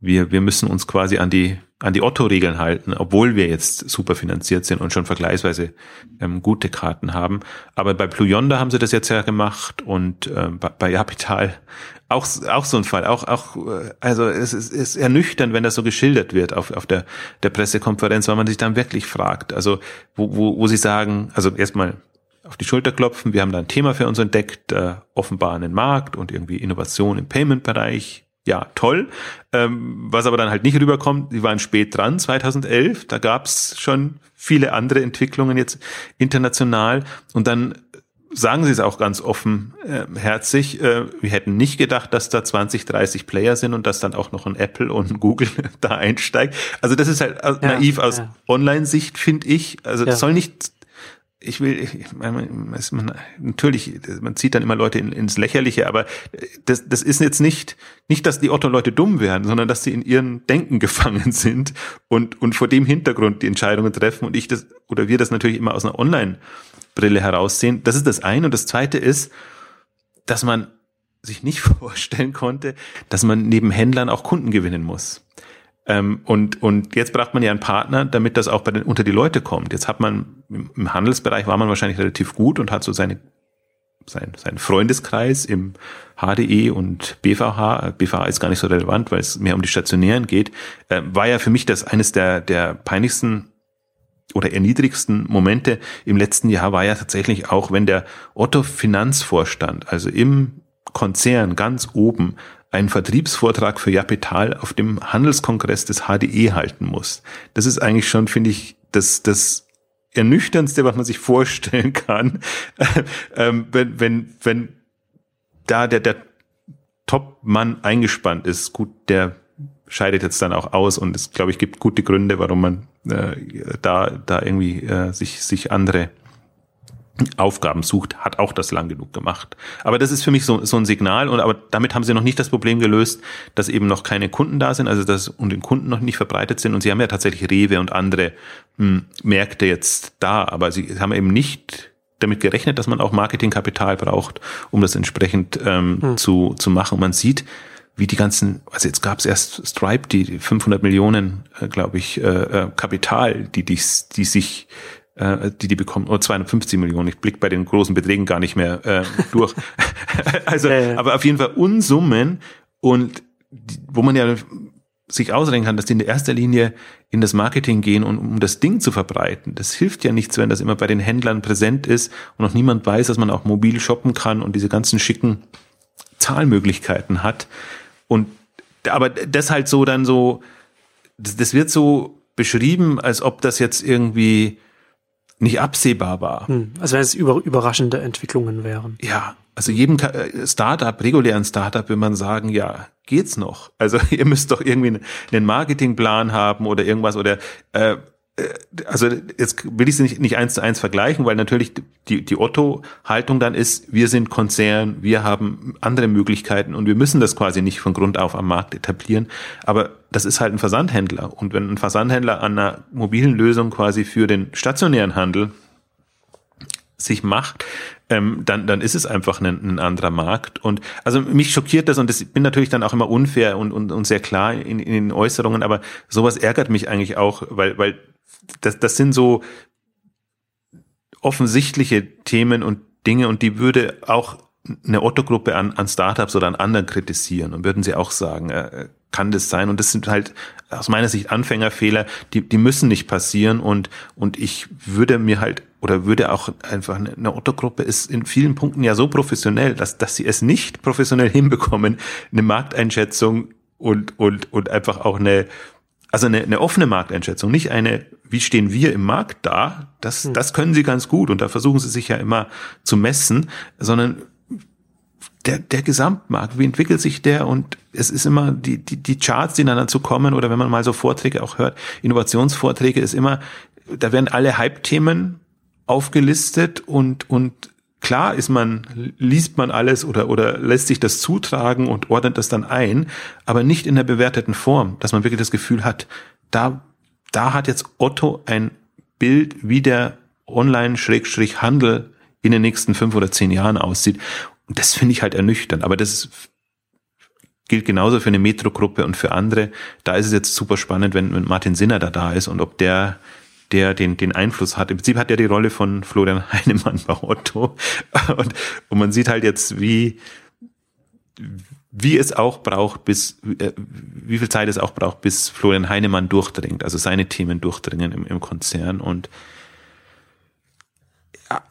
wir, wir müssen uns quasi an die an die Otto-Regeln halten, obwohl wir jetzt super finanziert sind und schon vergleichsweise ähm, gute Karten haben. Aber bei Blue Yonder haben sie das jetzt ja gemacht und ähm, bei, bei Capital auch, auch so ein Fall. Auch, auch, äh, also es ist, ist ernüchternd, wenn das so geschildert wird auf, auf der, der Pressekonferenz, weil man sich dann wirklich fragt. Also, wo, wo, wo sie sagen, also erstmal auf die Schulter klopfen, wir haben da ein Thema für uns entdeckt, äh, offenbar einen Markt und irgendwie Innovation im Payment-Bereich, ja, toll. Ähm, was aber dann halt nicht rüberkommt, die waren spät dran, 2011. Da gab's schon viele andere Entwicklungen jetzt international. Und dann sagen sie es auch ganz offen äh, herzig. Äh, wir hätten nicht gedacht, dass da 20, 30 Player sind und dass dann auch noch ein Apple und ein Google da einsteigt. Also das ist halt ja, naiv aus ja. Online-Sicht, finde ich. Also das soll nicht ich will, ich, man, man, natürlich, man zieht dann immer Leute in, ins Lächerliche, aber das, das ist jetzt nicht, nicht, dass die Otto-Leute dumm werden, sondern dass sie in ihren Denken gefangen sind und, und vor dem Hintergrund die Entscheidungen treffen und ich das, oder wir das natürlich immer aus einer Online-Brille heraussehen. Das ist das eine. Und das zweite ist, dass man sich nicht vorstellen konnte, dass man neben Händlern auch Kunden gewinnen muss. Ähm, und, und jetzt braucht man ja einen Partner, damit das auch bei den, unter die Leute kommt. Jetzt hat man, im Handelsbereich war man wahrscheinlich relativ gut und hat so seine, sein, seinen Freundeskreis im HDE und BVH, BVH ist gar nicht so relevant, weil es mehr um die Stationären geht, äh, war ja für mich das eines der, der peinlichsten oder erniedrigsten Momente im letzten Jahr war ja tatsächlich auch, wenn der Otto Finanzvorstand, also im Konzern ganz oben einen Vertriebsvortrag für Japital auf dem Handelskongress des HDE halten muss. Das ist eigentlich schon, finde ich, das, das ernüchterndste, was man sich vorstellen kann, ähm, wenn, wenn, wenn da der, der Top-Mann eingespannt ist. Gut, der scheidet jetzt dann auch aus und es, glaube ich, gibt gute Gründe, warum man äh, da, da irgendwie äh, sich, sich andere Aufgaben sucht, hat auch das lang genug gemacht. Aber das ist für mich so, so ein Signal und aber damit haben sie noch nicht das Problem gelöst, dass eben noch keine Kunden da sind, also dass und den Kunden noch nicht verbreitet sind und sie haben ja tatsächlich Rewe und andere mh, hm, Märkte jetzt da, aber sie haben eben nicht damit gerechnet, dass man auch Marketingkapital braucht, um das entsprechend ähm, hm. zu, zu machen. Und man sieht, wie die ganzen, also jetzt gab es erst Stripe, die 500 Millionen, äh, glaube ich, äh, äh, Kapital, die, die, die sich äh, die die bekommen, oder 250 Millionen. Ich blick bei den großen Beträgen gar nicht mehr äh, durch. also, äh. aber auf jeden Fall Unsummen und die, wo man ja sich ausrechnen kann, dass die in der erster Linie in das Marketing gehen und um das Ding zu verbreiten. Das hilft ja nichts, wenn das immer bei den Händlern präsent ist und noch niemand weiß, dass man auch mobil shoppen kann und diese ganzen schicken Zahlmöglichkeiten hat. Und aber das halt so dann so, das, das wird so beschrieben, als ob das jetzt irgendwie nicht absehbar war. Hm, also wenn es über, überraschende Entwicklungen wären. Ja, also jedem äh, Startup, regulären Startup, will man sagen, ja, geht's noch? Also ihr müsst doch irgendwie einen Marketingplan haben oder irgendwas oder äh, äh, also jetzt will ich es nicht, nicht eins zu eins vergleichen, weil natürlich die, die Otto-Haltung dann ist, wir sind Konzern, wir haben andere Möglichkeiten und wir müssen das quasi nicht von Grund auf am Markt etablieren. Aber das ist halt ein Versandhändler. Und wenn ein Versandhändler an einer mobilen Lösung quasi für den stationären Handel sich macht, ähm, dann, dann ist es einfach ein, ein anderer Markt. Und also mich schockiert das und das bin natürlich dann auch immer unfair und, und, und sehr klar in, in den Äußerungen, aber sowas ärgert mich eigentlich auch, weil, weil das, das sind so offensichtliche Themen und Dinge und die würde auch eine Otto-Gruppe an, an Startups oder an anderen kritisieren und würden sie auch sagen, äh, kann das sein? Und das sind halt aus meiner Sicht Anfängerfehler, die, die müssen nicht passieren und, und ich würde mir halt oder würde auch einfach eine Otto-Gruppe ist in vielen Punkten ja so professionell, dass, dass sie es nicht professionell hinbekommen, eine Markteinschätzung und, und, und einfach auch eine, also eine, eine offene Markteinschätzung, nicht eine, wie stehen wir im Markt da, das, hm. das können sie ganz gut und da versuchen sie sich ja immer zu messen, sondern der, der Gesamtmarkt, wie entwickelt sich der und es ist immer die, die, die Charts, die dann dazu kommen oder wenn man mal so Vorträge auch hört, Innovationsvorträge ist immer, da werden alle Hype-Themen aufgelistet und, und klar ist man, liest man alles oder, oder lässt sich das zutragen und ordnet das dann ein, aber nicht in der bewerteten Form, dass man wirklich das Gefühl hat, da, da hat jetzt Otto ein Bild, wie der Online-Handel in den nächsten fünf oder zehn Jahren aussieht. Und das finde ich halt ernüchternd. Aber das gilt genauso für eine Metro-Gruppe und für andere. Da ist es jetzt super spannend, wenn, wenn Martin Sinner da da ist und ob der der den, den Einfluss hat. Im Prinzip hat er die Rolle von Florian Heinemann bei Otto. Und, und man sieht halt jetzt, wie, wie es auch braucht, bis, äh, wie viel Zeit es auch braucht, bis Florian Heinemann durchdringt, also seine Themen durchdringen im, im Konzern. Und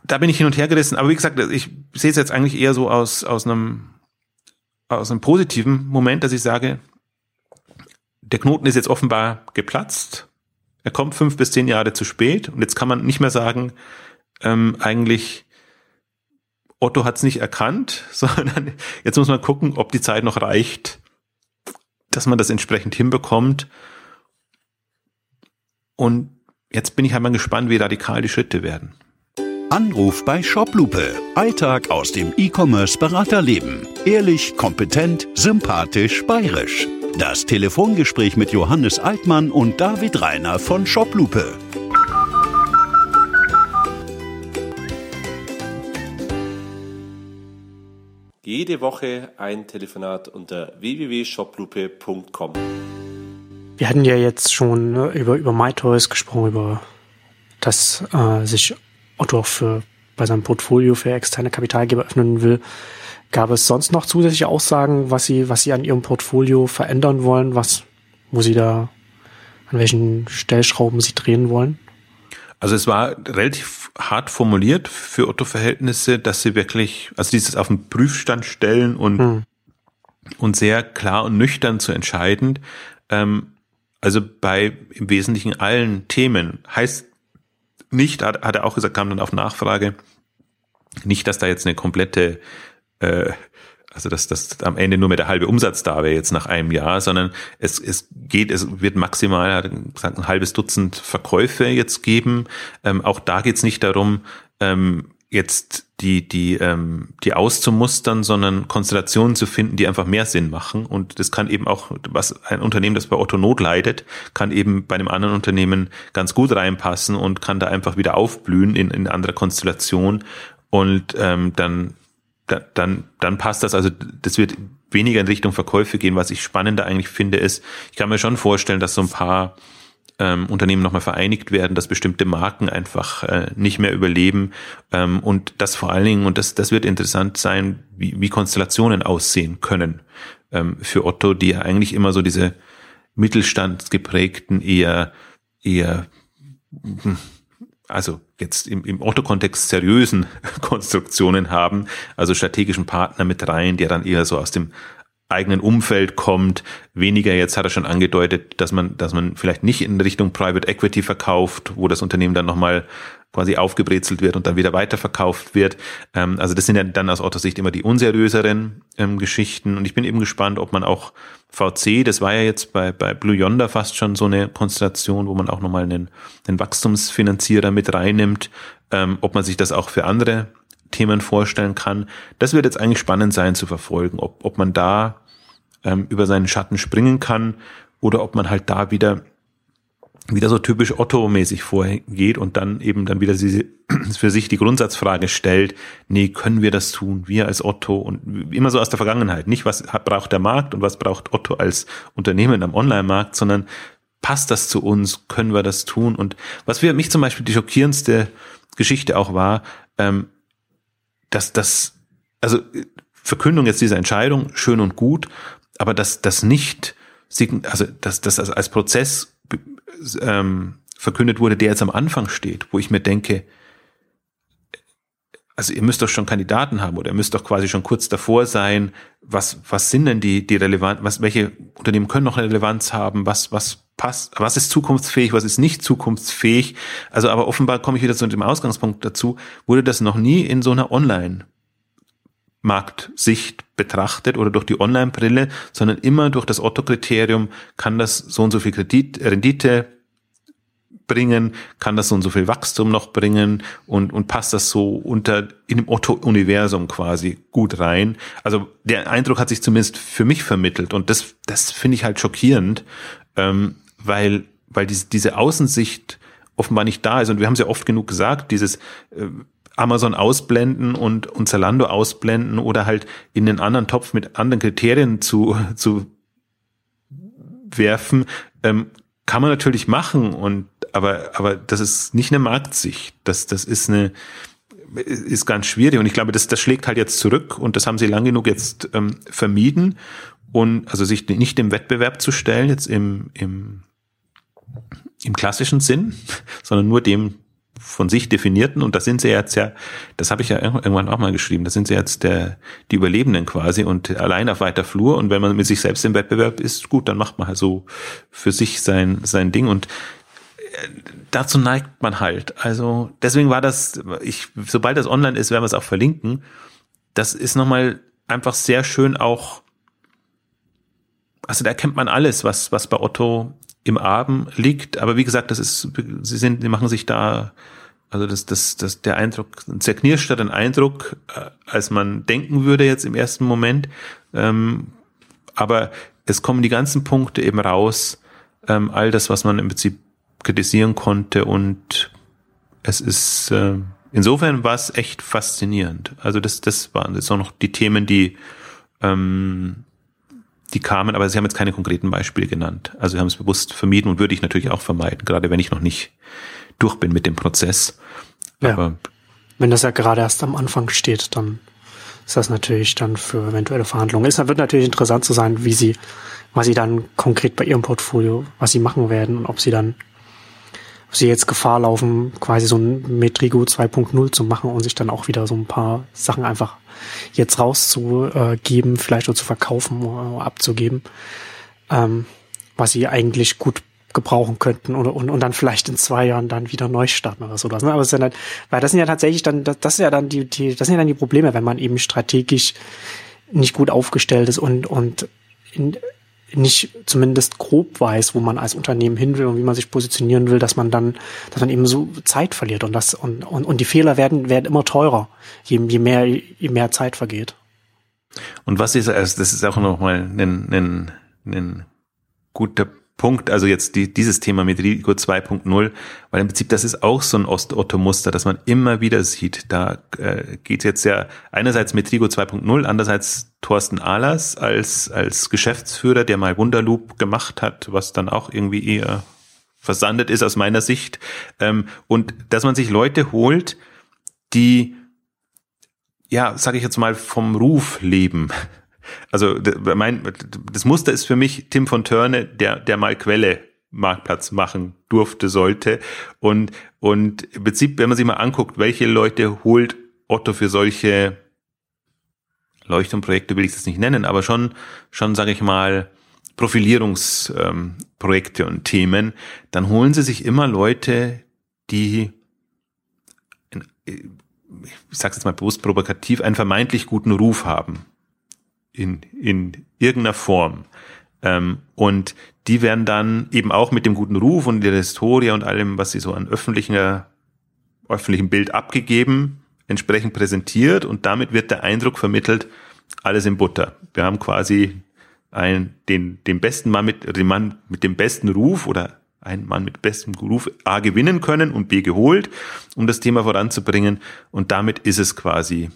da bin ich hin und her gerissen. Aber wie gesagt, ich sehe es jetzt eigentlich eher so aus, aus einem, aus einem positiven Moment, dass ich sage, der Knoten ist jetzt offenbar geplatzt er kommt fünf bis zehn Jahre zu spät und jetzt kann man nicht mehr sagen, ähm, eigentlich Otto hat es nicht erkannt, sondern jetzt muss man gucken, ob die Zeit noch reicht, dass man das entsprechend hinbekommt. Und jetzt bin ich halt mal gespannt, wie radikal die Schritte werden. Anruf bei Shoplupe. Alltag aus dem E-Commerce-Beraterleben. Ehrlich, kompetent, sympathisch, bayerisch. Das Telefongespräch mit Johannes Altmann und David Reiner von Shoplupe. Jede Woche ein Telefonat unter www.shoplupe.com. Wir hatten ja jetzt schon ne, über, über MyToys gesprochen, über dass äh, sich Otto auch für bei seinem Portfolio für externe Kapitalgeber öffnen will. Gab es sonst noch zusätzliche Aussagen, was Sie, was Sie an Ihrem Portfolio verändern wollen, was, wo Sie da, an welchen Stellschrauben Sie drehen wollen? Also es war relativ hart formuliert für Otto-Verhältnisse, dass sie wirklich, also dieses auf den Prüfstand stellen und, hm. und sehr klar und nüchtern zu entscheiden. Ähm, also bei im Wesentlichen allen Themen heißt nicht, hat, hat er auch gesagt, kam dann auf Nachfrage, nicht, dass da jetzt eine komplette äh, also dass das am Ende nur mehr der halbe Umsatz da wäre jetzt nach einem Jahr, sondern es, es geht, es wird maximal hat gesagt, ein halbes Dutzend Verkäufe jetzt geben. Ähm, auch da geht es nicht darum, ähm, jetzt die, die, ähm, die auszumustern, sondern Konstellationen zu finden, die einfach mehr Sinn machen. Und das kann eben auch, was ein Unternehmen, das bei Otto Not leidet, kann eben bei einem anderen Unternehmen ganz gut reinpassen und kann da einfach wieder aufblühen in, in anderer Konstellation. und ähm, dann, da, dann, dann passt das. Also das wird weniger in Richtung Verkäufe gehen. Was ich spannender eigentlich finde, ist, ich kann mir schon vorstellen, dass so ein paar ähm, Unternehmen nochmal vereinigt werden, dass bestimmte Marken einfach äh, nicht mehr überleben ähm, und das vor allen Dingen, und das, das wird interessant sein, wie, wie Konstellationen aussehen können ähm, für Otto, die ja eigentlich immer so diese mittelstandsgeprägten, eher, eher, hm, also jetzt im, im Otto-Kontext seriösen Konstruktionen haben, also strategischen Partner mit rein, der dann eher so aus dem eigenen Umfeld kommt, weniger jetzt hat er schon angedeutet, dass man, dass man vielleicht nicht in Richtung Private Equity verkauft, wo das Unternehmen dann nochmal quasi aufgebrezelt wird und dann wieder weiterverkauft wird. Ähm, also das sind ja dann aus Ottos Sicht immer die unseriöseren ähm, Geschichten. Und ich bin eben gespannt, ob man auch VC, das war ja jetzt bei, bei Blue Yonder fast schon so eine Konstellation, wo man auch nochmal einen, einen Wachstumsfinanzierer mit reinnimmt, ähm, ob man sich das auch für andere Themen vorstellen kann. Das wird jetzt eigentlich spannend sein zu verfolgen, ob, ob man da ähm, über seinen Schatten springen kann oder ob man halt da wieder wieder so typisch Otto-mäßig vorgeht und dann eben dann wieder diese, für sich die Grundsatzfrage stellt, nee, können wir das tun, wir als Otto und immer so aus der Vergangenheit, nicht was braucht der Markt und was braucht Otto als Unternehmen am Online-Markt, sondern passt das zu uns, können wir das tun? Und was für mich zum Beispiel die schockierendste Geschichte auch war, ähm, dass das, also Verkündung jetzt dieser Entscheidung, schön und gut, aber dass das nicht, also dass das als Prozess ähm, verkündet wurde, der jetzt am Anfang steht, wo ich mir denke, also ihr müsst doch schon Kandidaten haben oder ihr müsst doch quasi schon kurz davor sein. Was, was sind denn die, die relevant, was, welche Unternehmen können noch Relevanz haben? Was, was passt, was ist zukunftsfähig, was ist nicht zukunftsfähig? Also, aber offenbar komme ich wieder zu dem Ausgangspunkt dazu, wurde das noch nie in so einer Online Marktsicht betrachtet oder durch die Online-Brille, sondern immer durch das Otto-Kriterium kann das so und so viel Kredit, Rendite bringen, kann das so und so viel Wachstum noch bringen und, und passt das so unter, in dem Otto-Universum quasi gut rein. Also der Eindruck hat sich zumindest für mich vermittelt und das, das finde ich halt schockierend, ähm, weil, weil diese, diese Außensicht offenbar nicht da ist und wir haben es ja oft genug gesagt, dieses, äh, Amazon ausblenden und, und Zalando ausblenden oder halt in den anderen Topf mit anderen Kriterien zu, zu werfen, ähm, kann man natürlich machen und aber aber das ist nicht eine Marktsicht. Das das ist eine ist ganz schwierig und ich glaube, das das schlägt halt jetzt zurück und das haben sie lang genug jetzt ähm, vermieden und also sich nicht dem Wettbewerb zu stellen jetzt im im im klassischen Sinn, sondern nur dem von sich definierten und das sind sie jetzt ja, das habe ich ja irgendwann auch mal geschrieben, das sind sie jetzt der, die Überlebenden quasi und allein auf weiter Flur und wenn man mit sich selbst im Wettbewerb ist, gut, dann macht man halt so für sich sein, sein Ding und äh, dazu neigt man halt. Also deswegen war das, ich, sobald das online ist, werden wir es auch verlinken. Das ist nochmal einfach sehr schön auch, also da erkennt man alles, was, was bei Otto im Arben liegt. Aber wie gesagt, das ist, sie sind, sie machen sich da, also das, das, das, der Eindruck, zerknirschter den Eindruck, äh, als man denken würde jetzt im ersten Moment. Ähm, aber es kommen die ganzen Punkte eben raus, ähm, all das, was man im Prinzip kritisieren konnte und es ist, äh, insofern war es echt faszinierend. Also das, das waren jetzt auch noch die Themen, die, ähm, die kamen, aber sie haben jetzt keine konkreten Beispiele genannt. Also sie haben es bewusst vermieden und würde ich natürlich auch vermeiden, gerade wenn ich noch nicht durch bin mit dem Prozess. Ja. Aber wenn das ja gerade erst am Anfang steht, dann ist das natürlich dann für eventuelle Verhandlungen. Es wird natürlich interessant zu sein, wie sie, was sie dann konkret bei ihrem Portfolio, was sie machen werden und ob sie dann, sie jetzt Gefahr laufen, quasi so ein Metrigo 2.0 zu machen und sich dann auch wieder so ein paar Sachen einfach jetzt rauszugeben, vielleicht auch zu verkaufen oder abzugeben, ähm, was sie eigentlich gut gebrauchen könnten und, und, und dann vielleicht in zwei Jahren dann wieder neu starten oder sowas. Ne? Aber es ist ja dann, weil das sind ja tatsächlich dann, das, das ist ja dann die, die, das sind ja dann die Probleme, wenn man eben strategisch nicht gut aufgestellt ist und, und in, nicht zumindest grob weiß, wo man als Unternehmen hin will und wie man sich positionieren will, dass man dann, dass man eben so Zeit verliert und das und, und, und die Fehler werden, werden immer teurer, je, je mehr, je mehr Zeit vergeht. Und was ist, also das ist auch nochmal ein, ein, ein guter Punkt, also jetzt die, dieses Thema mit Rigo 2.0, weil im Prinzip das ist auch so ein Ost-Otto-Muster, das man immer wieder sieht. Da äh, geht jetzt ja einerseits mit Rigo 2.0, andererseits Thorsten Ahlers als, als Geschäftsführer, der mal Wunderloop gemacht hat, was dann auch irgendwie eher versandet ist aus meiner Sicht. Ähm, und dass man sich Leute holt, die, ja, sage ich jetzt mal, vom Ruf leben. Also mein, das Muster ist für mich Tim von Törne, der, der mal Quelle Marktplatz machen durfte, sollte. Und, und im Prinzip, wenn man sich mal anguckt, welche Leute holt Otto für solche Leuchtturmprojekte, will ich das nicht nennen, aber schon, schon sage ich mal, Profilierungsprojekte ähm, und Themen, dann holen sie sich immer Leute, die, ich sage jetzt mal bewusst provokativ, einen vermeintlich guten Ruf haben in, in irgendeiner Form. Ähm, und die werden dann eben auch mit dem guten Ruf und der Historie und allem, was sie so an öffentlicher, öffentlichem Bild abgegeben, entsprechend präsentiert und damit wird der Eindruck vermittelt, alles in Butter. Wir haben quasi einen, den, den besten Mann mit, den Mann mit dem besten Ruf oder einen Mann mit bestem Ruf A gewinnen können und B geholt, um das Thema voranzubringen. Und damit ist es quasi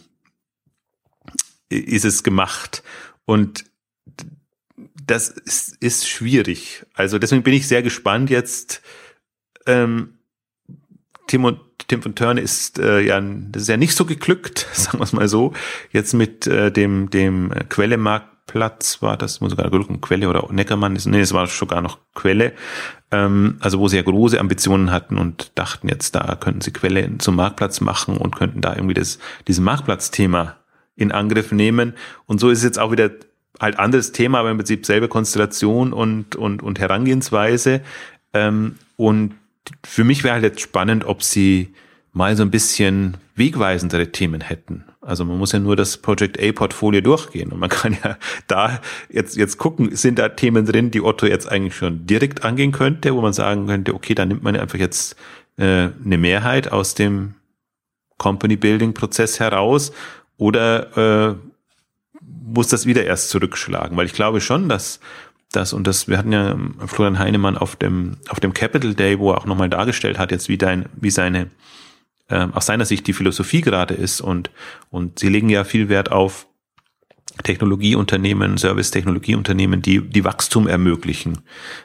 ist es gemacht. Und das ist, ist schwierig. Also deswegen bin ich sehr gespannt jetzt. Ähm, Tim und Tim von Turner ist äh, ja, das ist ja nicht so geglückt, sagen wir es mal so. Jetzt mit äh, dem dem Quellemarktplatz war das, muss sogar gucken, Quelle oder Neckermann ist, nee, es war sogar noch Quelle. Ähm, also wo sie ja große Ambitionen hatten und dachten jetzt, da könnten sie Quelle zum Marktplatz machen und könnten da irgendwie das dieses Marktplatzthema in Angriff nehmen. Und so ist es jetzt auch wieder halt anderes Thema, aber im Prinzip selbe Konstellation und, und, und Herangehensweise. Ähm, und für mich wäre halt jetzt spannend, ob sie mal so ein bisschen wegweisendere Themen hätten. Also man muss ja nur das Project A-Portfolio durchgehen und man kann ja da jetzt, jetzt gucken, sind da Themen drin, die Otto jetzt eigentlich schon direkt angehen könnte, wo man sagen könnte, okay, da nimmt man einfach jetzt äh, eine Mehrheit aus dem Company Building Prozess heraus oder äh, muss das wieder erst zurückschlagen? Weil ich glaube schon, dass das und das, wir hatten ja ähm, Florian Heinemann auf dem auf dem Capital Day, wo er auch nochmal dargestellt hat, jetzt wie dein, wie seine äh, aus seiner Sicht die Philosophie gerade ist und und sie legen ja viel Wert auf Technologieunternehmen, Service-Technologieunternehmen, die die Wachstum ermöglichen,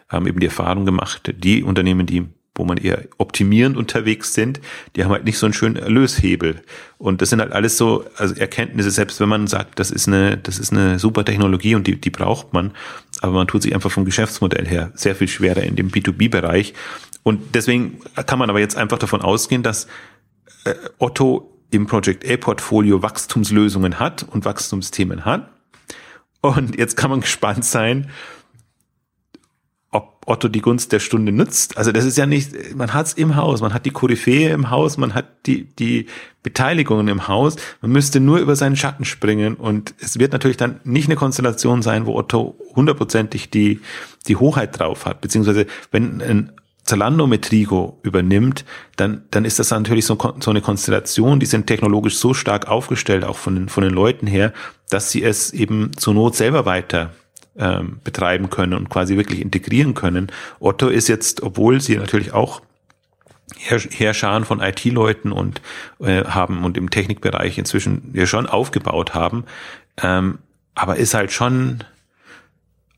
haben eben die Erfahrung gemacht, die Unternehmen, die wo man eher optimierend unterwegs sind, die haben halt nicht so einen schönen Erlöshebel. Und das sind halt alles so, also Erkenntnisse, selbst wenn man sagt, das ist eine, das ist eine super Technologie und die, die braucht man, aber man tut sich einfach vom Geschäftsmodell her sehr viel schwerer in dem B2B-Bereich. Und deswegen kann man aber jetzt einfach davon ausgehen, dass äh, Otto im Project A-Portfolio Wachstumslösungen hat und Wachstumsthemen hat. Und jetzt kann man gespannt sein, ob Otto die Gunst der Stunde nützt. Also das ist ja nicht, man hat es im Haus, man hat die Koryphäe im Haus, man hat die, die Beteiligungen im Haus, man müsste nur über seinen Schatten springen und es wird natürlich dann nicht eine Konstellation sein, wo Otto hundertprozentig die, die Hoheit drauf hat, beziehungsweise wenn ein Zalando mit Trigo übernimmt, dann, dann ist das natürlich so, so eine Konstellation, die sind technologisch so stark aufgestellt, auch von den, von den Leuten her, dass sie es eben zur Not selber weiter ähm, betreiben können und quasi wirklich integrieren können. Otto ist jetzt, obwohl sie natürlich auch Herrscharen von IT-Leuten und äh, haben und im Technikbereich inzwischen ja schon aufgebaut haben, ähm, aber ist halt schon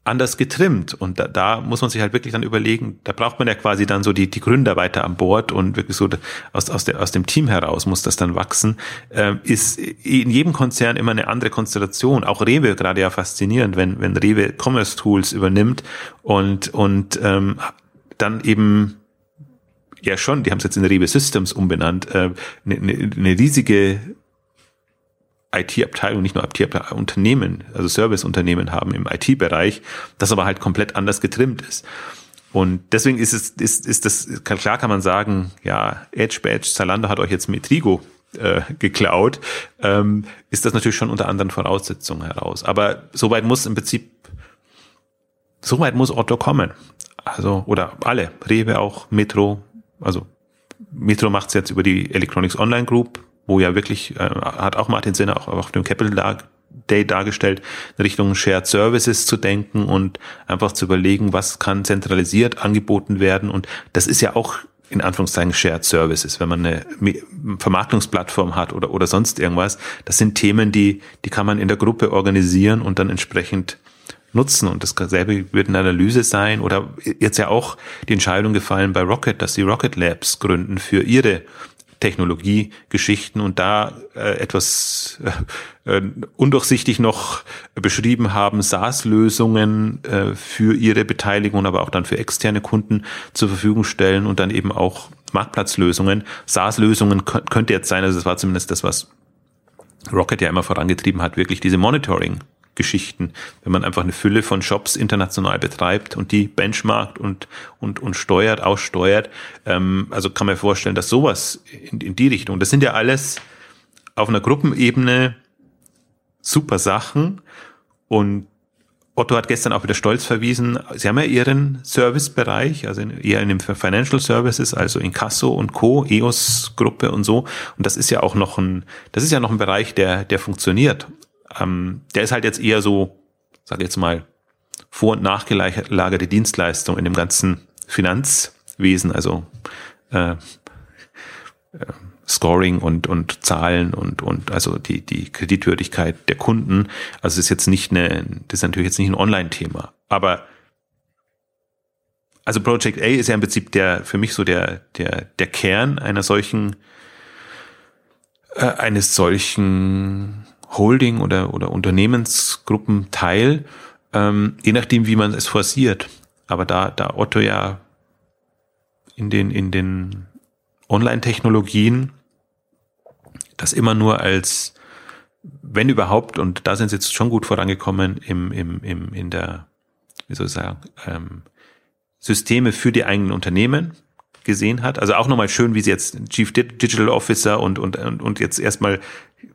anders getrimmt. Und da, da muss man sich halt wirklich dann überlegen, da braucht man ja quasi dann so die, die Gründer weiter an Bord und wirklich so aus, aus, der, aus dem Team heraus muss das dann wachsen. Ähm, ist in jedem Konzern immer eine andere Konstellation. Auch Rewe gerade ja faszinierend, wenn, wenn Rewe Commerce Tools übernimmt und, und ähm, dann eben ja schon, die haben es jetzt in Rewe Systems umbenannt, äh, eine, eine, eine riesige IT-Abteilung, nicht nur IT-Abteilung, Unternehmen, also Serviceunternehmen haben im IT-Bereich, das aber halt komplett anders getrimmt ist. Und deswegen ist es, ist, ist das, klar kann man sagen, ja, Edge Badge, Zalando hat euch jetzt Metrigo äh, geklaut, ähm, ist das natürlich schon unter anderen Voraussetzungen heraus. Aber soweit muss im Prinzip, soweit muss Otto kommen. Also, oder alle, Rewe auch, Metro, also Metro macht es jetzt über die Electronics Online Group, wo ja wirklich, äh, hat auch Martin Sinner auch auf dem Capital Day dargestellt, in Richtung Shared Services zu denken und einfach zu überlegen, was kann zentralisiert angeboten werden. Und das ist ja auch in Anführungszeichen Shared Services, wenn man eine Vermarktungsplattform hat oder, oder sonst irgendwas. Das sind Themen, die, die kann man in der Gruppe organisieren und dann entsprechend nutzen. Und dasselbe wird eine Analyse sein oder jetzt ja auch die Entscheidung gefallen bei Rocket, dass sie Rocket Labs gründen für ihre Technologiegeschichten und da äh, etwas äh, äh, undurchsichtig noch beschrieben haben, SaaS-Lösungen äh, für ihre Beteiligung, aber auch dann für externe Kunden zur Verfügung stellen und dann eben auch Marktplatzlösungen. SaaS-Lösungen könnte jetzt sein, also das war zumindest das, was Rocket ja immer vorangetrieben hat, wirklich diese Monitoring Geschichten, wenn man einfach eine Fülle von Shops international betreibt und die benchmarkt und, und, und steuert, aussteuert. Ähm, also kann man vorstellen, dass sowas in, in die Richtung, das sind ja alles auf einer Gruppenebene super Sachen und Otto hat gestern auch wieder stolz verwiesen, Sie haben ja Ihren Servicebereich, also eher in den Financial Services, also in Casso und Co., EOS-Gruppe und so. Und das ist ja auch noch ein, das ist ja noch ein Bereich, der, der funktioniert. Ähm, der ist halt jetzt eher so, sag jetzt mal, vor- und nachgelagerte Dienstleistung in dem ganzen Finanzwesen, also äh, äh, Scoring und, und Zahlen und, und also die, die Kreditwürdigkeit der Kunden. Also ist jetzt nicht eine, das ist natürlich jetzt nicht ein Online-Thema. Aber also Project A ist ja im Prinzip der, für mich so der, der, der Kern einer solchen, äh, eines solchen Holding oder, oder Unternehmensgruppenteil, ähm, je nachdem, wie man es forciert. Aber da, da Otto ja in den, in den Online-Technologien das immer nur als, wenn überhaupt, und da sind sie jetzt schon gut vorangekommen im, im, im, in der, wie soll ich sagen, ähm, Systeme für die eigenen Unternehmen gesehen hat. Also auch nochmal schön, wie sie jetzt Chief Digital Officer und, und, und, und jetzt erstmal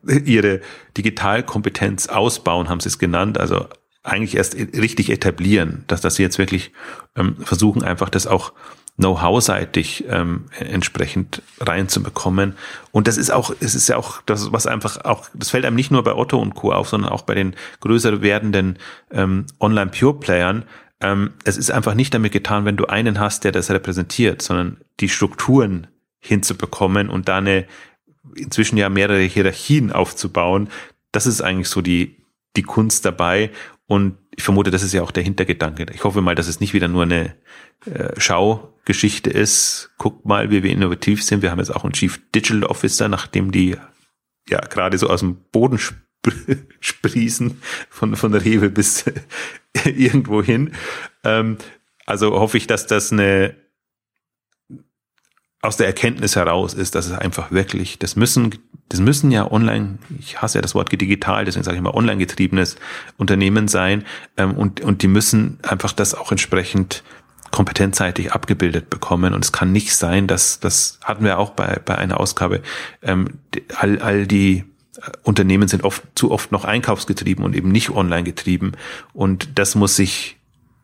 ihre Digitalkompetenz ausbauen, haben sie es genannt. Also eigentlich erst richtig etablieren, dass, dass sie jetzt wirklich ähm, versuchen, einfach das auch Know-how-seitig ähm, entsprechend reinzubekommen. Und das ist auch, es ist ja auch das, was einfach auch, das fällt einem nicht nur bei Otto und Co. auf, sondern auch bei den größer werdenden ähm, Online-Pure-Playern. Ähm, es ist einfach nicht damit getan, wenn du einen hast, der das repräsentiert, sondern die Strukturen hinzubekommen und da eine inzwischen ja mehrere Hierarchien aufzubauen. Das ist eigentlich so die, die Kunst dabei. Und ich vermute, das ist ja auch der Hintergedanke. Ich hoffe mal, dass es nicht wieder nur eine äh, Schaugeschichte ist. Guckt mal, wie wir innovativ sind. Wir haben jetzt auch einen Chief Digital Officer, nachdem die ja gerade so aus dem Boden sp sprießen, von, von der Rewe bis irgendwo hin. Ähm, also hoffe ich, dass das eine aus der Erkenntnis heraus ist, dass es einfach wirklich, das müssen, das müssen ja online, ich hasse ja das Wort digital, deswegen sage ich mal online getriebenes Unternehmen sein ähm, und, und die müssen einfach das auch entsprechend kompetentseitig abgebildet bekommen und es kann nicht sein, dass, das hatten wir auch bei, bei einer Ausgabe, ähm, all, all die Unternehmen sind oft zu oft noch einkaufsgetrieben und eben nicht online getrieben und das muss sich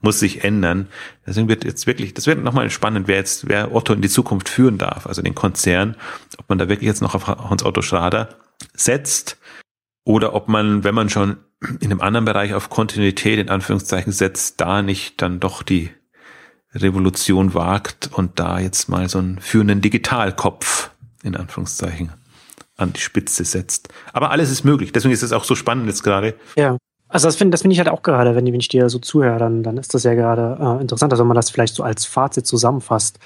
muss sich ändern. Deswegen wird jetzt wirklich, das wird nochmal spannend, wer jetzt, wer Otto in die Zukunft führen darf, also den Konzern, ob man da wirklich jetzt noch auf Hans Otto Schrader setzt oder ob man, wenn man schon in einem anderen Bereich auf Kontinuität in Anführungszeichen setzt, da nicht dann doch die Revolution wagt und da jetzt mal so einen führenden Digitalkopf in Anführungszeichen an die Spitze setzt. Aber alles ist möglich. Deswegen ist es auch so spannend jetzt gerade. Ja. Also das finde das finde ich halt auch gerade, wenn, wenn ich dir so zuhöre, dann, dann ist das ja gerade äh, interessant, also wenn man das vielleicht so als Fazit zusammenfasst.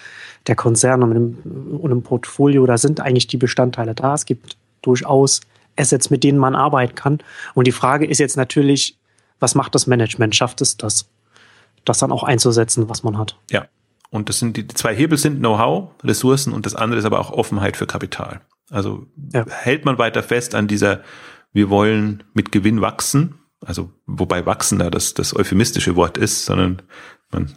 Der Konzern und im, und im Portfolio, da sind eigentlich die Bestandteile da. Es gibt durchaus Assets, mit denen man arbeiten kann. Und die Frage ist jetzt natürlich, was macht das Management? Schafft es das, das dann auch einzusetzen, was man hat? Ja. Und das sind die, die zwei Hebel sind Know-how, Ressourcen und das andere ist aber auch Offenheit für Kapital. Also ja. hält man weiter fest an dieser, wir wollen mit Gewinn wachsen, also wobei wachsen da das, das euphemistische Wort ist, sondern man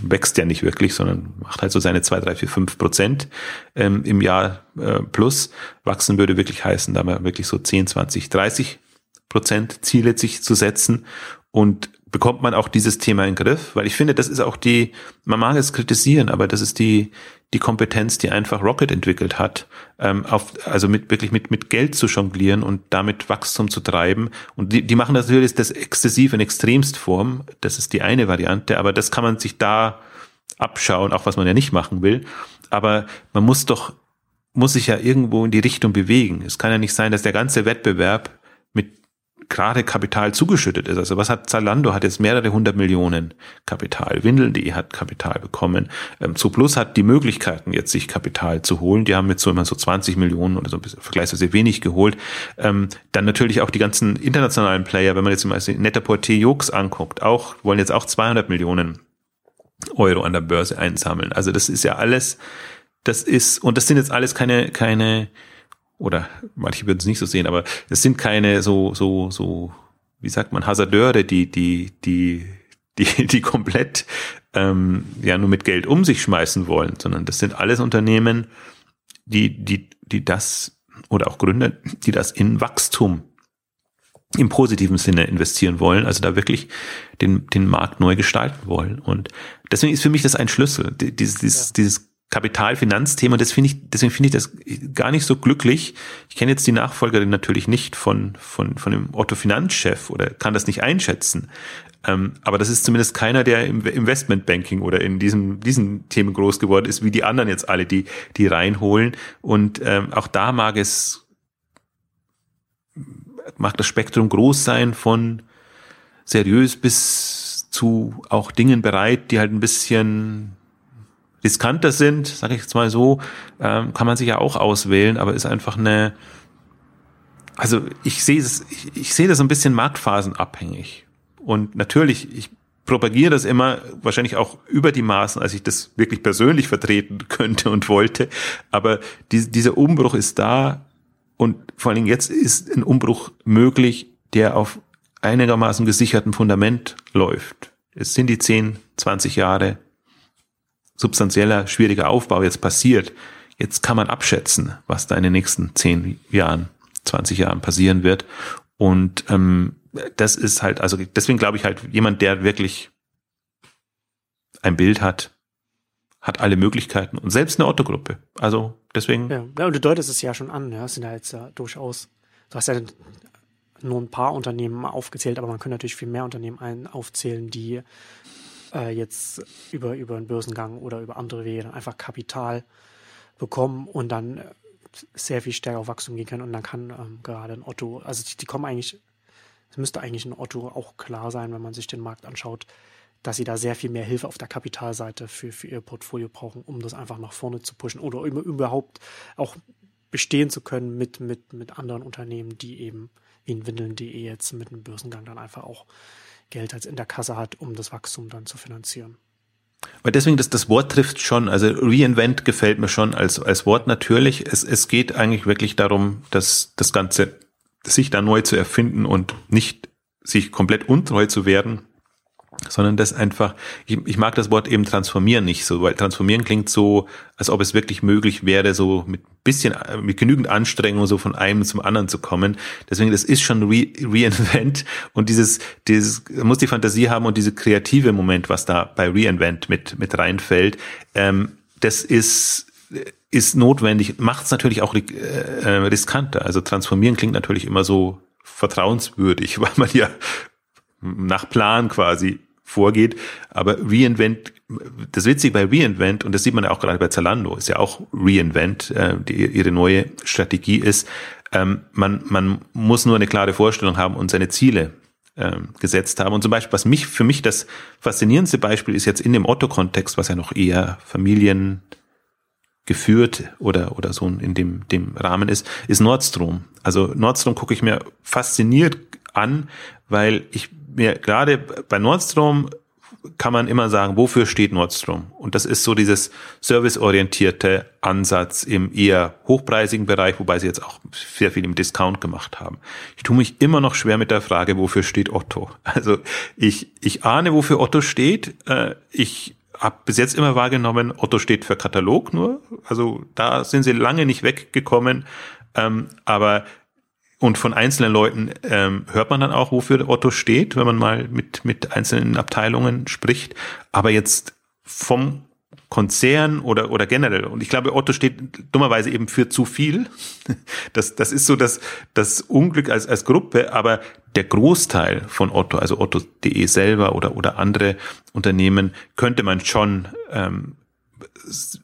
wächst ja nicht wirklich, sondern macht halt so seine zwei, drei, vier, fünf Prozent ähm, im Jahr äh, plus. Wachsen würde wirklich heißen, da mal wirklich so 10, 20, 30 Prozent Ziele sich zu setzen und bekommt man auch dieses Thema in den Griff, weil ich finde, das ist auch die, man mag es kritisieren, aber das ist die, die Kompetenz, die einfach Rocket entwickelt hat, ähm, auf, also mit wirklich mit, mit Geld zu jonglieren und damit Wachstum zu treiben. Und die, die machen das natürlich das exzessiv in Extremstform. Das ist die eine Variante, aber das kann man sich da abschauen, auch was man ja nicht machen will. Aber man muss doch, muss sich ja irgendwo in die Richtung bewegen. Es kann ja nicht sein, dass der ganze Wettbewerb gerade Kapital zugeschüttet ist. Also was hat Zalando? Hat jetzt mehrere hundert Millionen Kapital. Windeln.de hat Kapital bekommen. Ähm, Zooplus hat die Möglichkeiten, jetzt sich Kapital zu holen. Die haben jetzt so immer so 20 Millionen oder so ein bisschen vergleichsweise wenig geholt. Ähm, dann natürlich auch die ganzen internationalen Player, wenn man jetzt mal Net-a-Porter Jux anguckt, auch, wollen jetzt auch 200 Millionen Euro an der Börse einsammeln. Also das ist ja alles, das ist, und das sind jetzt alles keine, keine, oder manche würden es nicht so sehen, aber es sind keine so, so, so, wie sagt man, Hasardeure, die, die, die, die, die komplett ähm, ja nur mit Geld um sich schmeißen wollen, sondern das sind alles Unternehmen, die, die, die das oder auch Gründer, die das in Wachstum im positiven Sinne investieren wollen, also da wirklich den, den Markt neu gestalten wollen. Und deswegen ist für mich das ein Schlüssel, dieses, dieses, ja. dieses Kapitalfinanzthema. Das finde ich, deswegen finde ich das gar nicht so glücklich. Ich kenne jetzt die Nachfolgerin natürlich nicht von, von, von dem Otto Finanzchef oder kann das nicht einschätzen. Ähm, aber das ist zumindest keiner, der im Investmentbanking oder in diesem, diesen Themen groß geworden ist, wie die anderen jetzt alle, die, die reinholen. Und ähm, auch da mag es, mag das Spektrum groß sein von seriös bis zu auch Dingen bereit, die halt ein bisschen riskanter sind, sage ich jetzt mal so, ähm, kann man sich ja auch auswählen, aber ist einfach eine, also ich sehe es, ich, ich sehe das ein bisschen marktphasenabhängig. Und natürlich, ich propagiere das immer, wahrscheinlich auch über die Maßen, als ich das wirklich persönlich vertreten könnte und wollte. Aber die, dieser Umbruch ist da und vor allen Dingen jetzt ist ein Umbruch möglich, der auf einigermaßen gesichertem Fundament läuft. Es sind die 10, 20 Jahre substanzieller, schwieriger Aufbau jetzt passiert. Jetzt kann man abschätzen, was da in den nächsten zehn Jahren, 20 Jahren passieren wird. Und ähm, das ist halt, also deswegen glaube ich halt, jemand, der wirklich ein Bild hat, hat alle Möglichkeiten und selbst eine Otto-Gruppe. Also deswegen. Ja, und du deutest es ja schon an, ja, es sind ja jetzt ja durchaus, du hast ja nur ein paar Unternehmen aufgezählt, aber man könnte natürlich viel mehr Unternehmen ein, aufzählen, die äh, jetzt über, über einen Börsengang oder über andere Wege dann einfach Kapital bekommen und dann äh, sehr viel stärker auf Wachstum gehen können. Und dann kann ähm, gerade ein Otto, also die, die kommen eigentlich, es müsste eigentlich ein Otto auch klar sein, wenn man sich den Markt anschaut, dass sie da sehr viel mehr Hilfe auf der Kapitalseite für, für ihr Portfolio brauchen, um das einfach nach vorne zu pushen oder überhaupt auch bestehen zu können mit, mit, mit anderen Unternehmen, die eben wie in Windeln.de jetzt mit einem Börsengang dann einfach auch Geld als in der Kasse hat, um das Wachstum dann zu finanzieren. Weil deswegen, das, das Wort trifft schon, also Reinvent gefällt mir schon als, als Wort natürlich. Es, es geht eigentlich wirklich darum, dass das Ganze sich da neu zu erfinden und nicht sich komplett untreu zu werden, sondern das einfach, ich, ich mag das Wort eben transformieren nicht so, weil transformieren klingt so, als ob es wirklich möglich wäre, so mit bisschen, mit genügend Anstrengung so von einem zum anderen zu kommen. Deswegen, das ist schon Re Reinvent und dieses, dieses, muss die Fantasie haben und diese kreative Moment, was da bei Reinvent mit, mit reinfällt, ähm, das ist, ist notwendig, macht es natürlich auch äh, riskanter. Also transformieren klingt natürlich immer so vertrauenswürdig, weil man ja nach Plan quasi vorgeht. Aber Reinvent, das Witzige bei Reinvent, und das sieht man ja auch gerade bei Zalando, ist ja auch Reinvent, äh, die, ihre neue Strategie ist, ähm, man, man muss nur eine klare Vorstellung haben und seine Ziele ähm, gesetzt haben. Und zum Beispiel, was mich, für mich das faszinierendste Beispiel ist jetzt in dem Otto-Kontext, was ja noch eher Familien geführt oder, oder so in dem, dem Rahmen ist, ist Nordstrom. Also Nordstrom gucke ich mir fasziniert an, weil ich mir gerade bei Nordstrom kann man immer sagen, wofür steht Nordstrom? Und das ist so dieses serviceorientierte Ansatz im eher hochpreisigen Bereich, wobei sie jetzt auch sehr viel im Discount gemacht haben. Ich tue mich immer noch schwer mit der Frage, wofür steht Otto? Also ich, ich ahne, wofür Otto steht. Äh, ich habe bis jetzt immer wahrgenommen, Otto steht für Katalog nur. Also da sind sie lange nicht weggekommen. Ähm, aber und von einzelnen Leuten ähm, hört man dann auch, wofür Otto steht, wenn man mal mit, mit einzelnen Abteilungen spricht. Aber jetzt vom Konzern oder, oder generell. Und ich glaube, Otto steht dummerweise eben für zu viel. Das, das ist so das, das Unglück als, als Gruppe, aber der Großteil von Otto, also Otto.de selber oder, oder andere Unternehmen, könnte man schon ähm,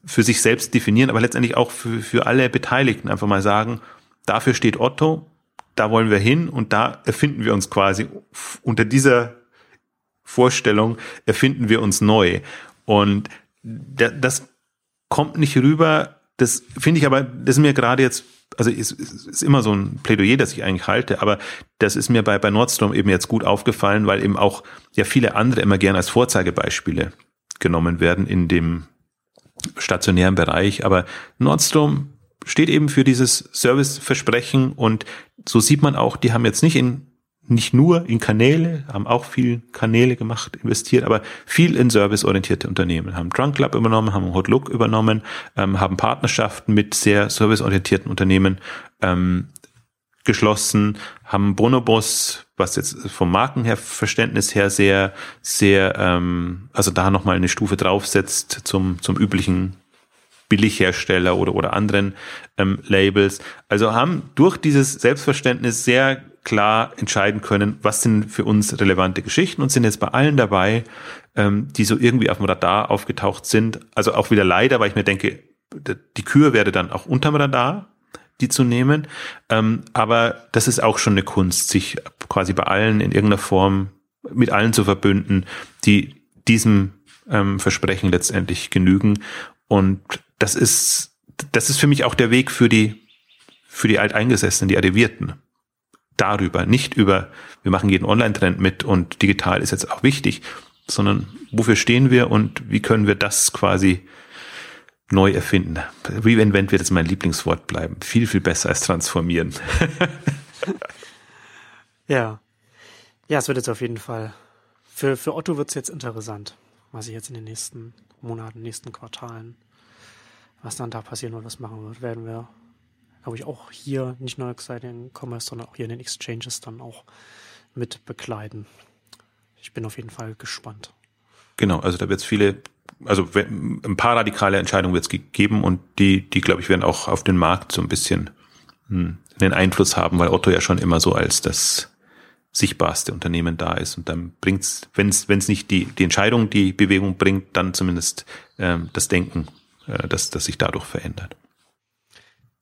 für sich selbst definieren, aber letztendlich auch für, für alle Beteiligten einfach mal sagen, dafür steht Otto, da wollen wir hin und da erfinden wir uns quasi unter dieser Vorstellung erfinden wir uns neu. Und das kommt nicht rüber. Das finde ich aber, das ist mir gerade jetzt, also ist, ist immer so ein Plädoyer, das ich eigentlich halte, aber das ist mir bei, bei Nordstrom eben jetzt gut aufgefallen, weil eben auch ja viele andere immer gern als Vorzeigebeispiele genommen werden in dem stationären Bereich. Aber Nordstrom steht eben für dieses Serviceversprechen und so sieht man auch, die haben jetzt nicht in nicht nur in Kanäle, haben auch viel Kanäle gemacht, investiert, aber viel in serviceorientierte Unternehmen. Haben Drunk Club übernommen, haben Hotlook übernommen, ähm, haben Partnerschaften mit sehr serviceorientierten Unternehmen ähm, geschlossen, haben Bonobos, was jetzt vom Markenverständnis her sehr, sehr, ähm, also da nochmal eine Stufe draufsetzt zum, zum üblichen Billighersteller oder, oder anderen ähm, Labels. Also haben durch dieses Selbstverständnis sehr klar entscheiden können, was sind für uns relevante Geschichten und sind jetzt bei allen dabei, ähm, die so irgendwie auf dem Radar aufgetaucht sind. Also auch wieder leider, weil ich mir denke, die Kür werde dann auch unterm Radar, die zu nehmen. Ähm, aber das ist auch schon eine Kunst, sich quasi bei allen in irgendeiner Form mit allen zu verbünden, die diesem ähm, Versprechen letztendlich genügen. Und das ist, das ist für mich auch der Weg für die, für die Alteingesessenen, die Arrivierten darüber, nicht über, wir machen jeden Online-Trend mit und digital ist jetzt auch wichtig, sondern wofür stehen wir und wie können wir das quasi neu erfinden. Reinvent wird jetzt mein Lieblingswort bleiben. Viel, viel besser als transformieren. ja. Ja, es wird jetzt auf jeden Fall. Für, für Otto wird es jetzt interessant, was sich jetzt in den nächsten Monaten, nächsten Quartalen, was dann da passieren wird, was machen wird, werden wir glaube ich, auch hier nicht nur Exciting Commerce, sondern auch hier in den Exchanges dann auch mit begleiten. Ich bin auf jeden Fall gespannt. Genau, also da wird es viele, also ein paar radikale Entscheidungen wird es geben und die, die glaube ich werden auch auf den Markt so ein bisschen hm, einen Einfluss haben, weil Otto ja schon immer so als das sichtbarste Unternehmen da ist und dann bringt's, wenn es wenn es nicht die die Entscheidung die Bewegung bringt, dann zumindest ähm, das Denken, äh, das das sich dadurch verändert.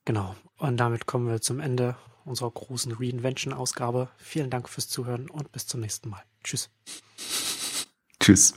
Genau. Und damit kommen wir zum Ende unserer großen Reinvention-Ausgabe. Vielen Dank fürs Zuhören und bis zum nächsten Mal. Tschüss. Tschüss.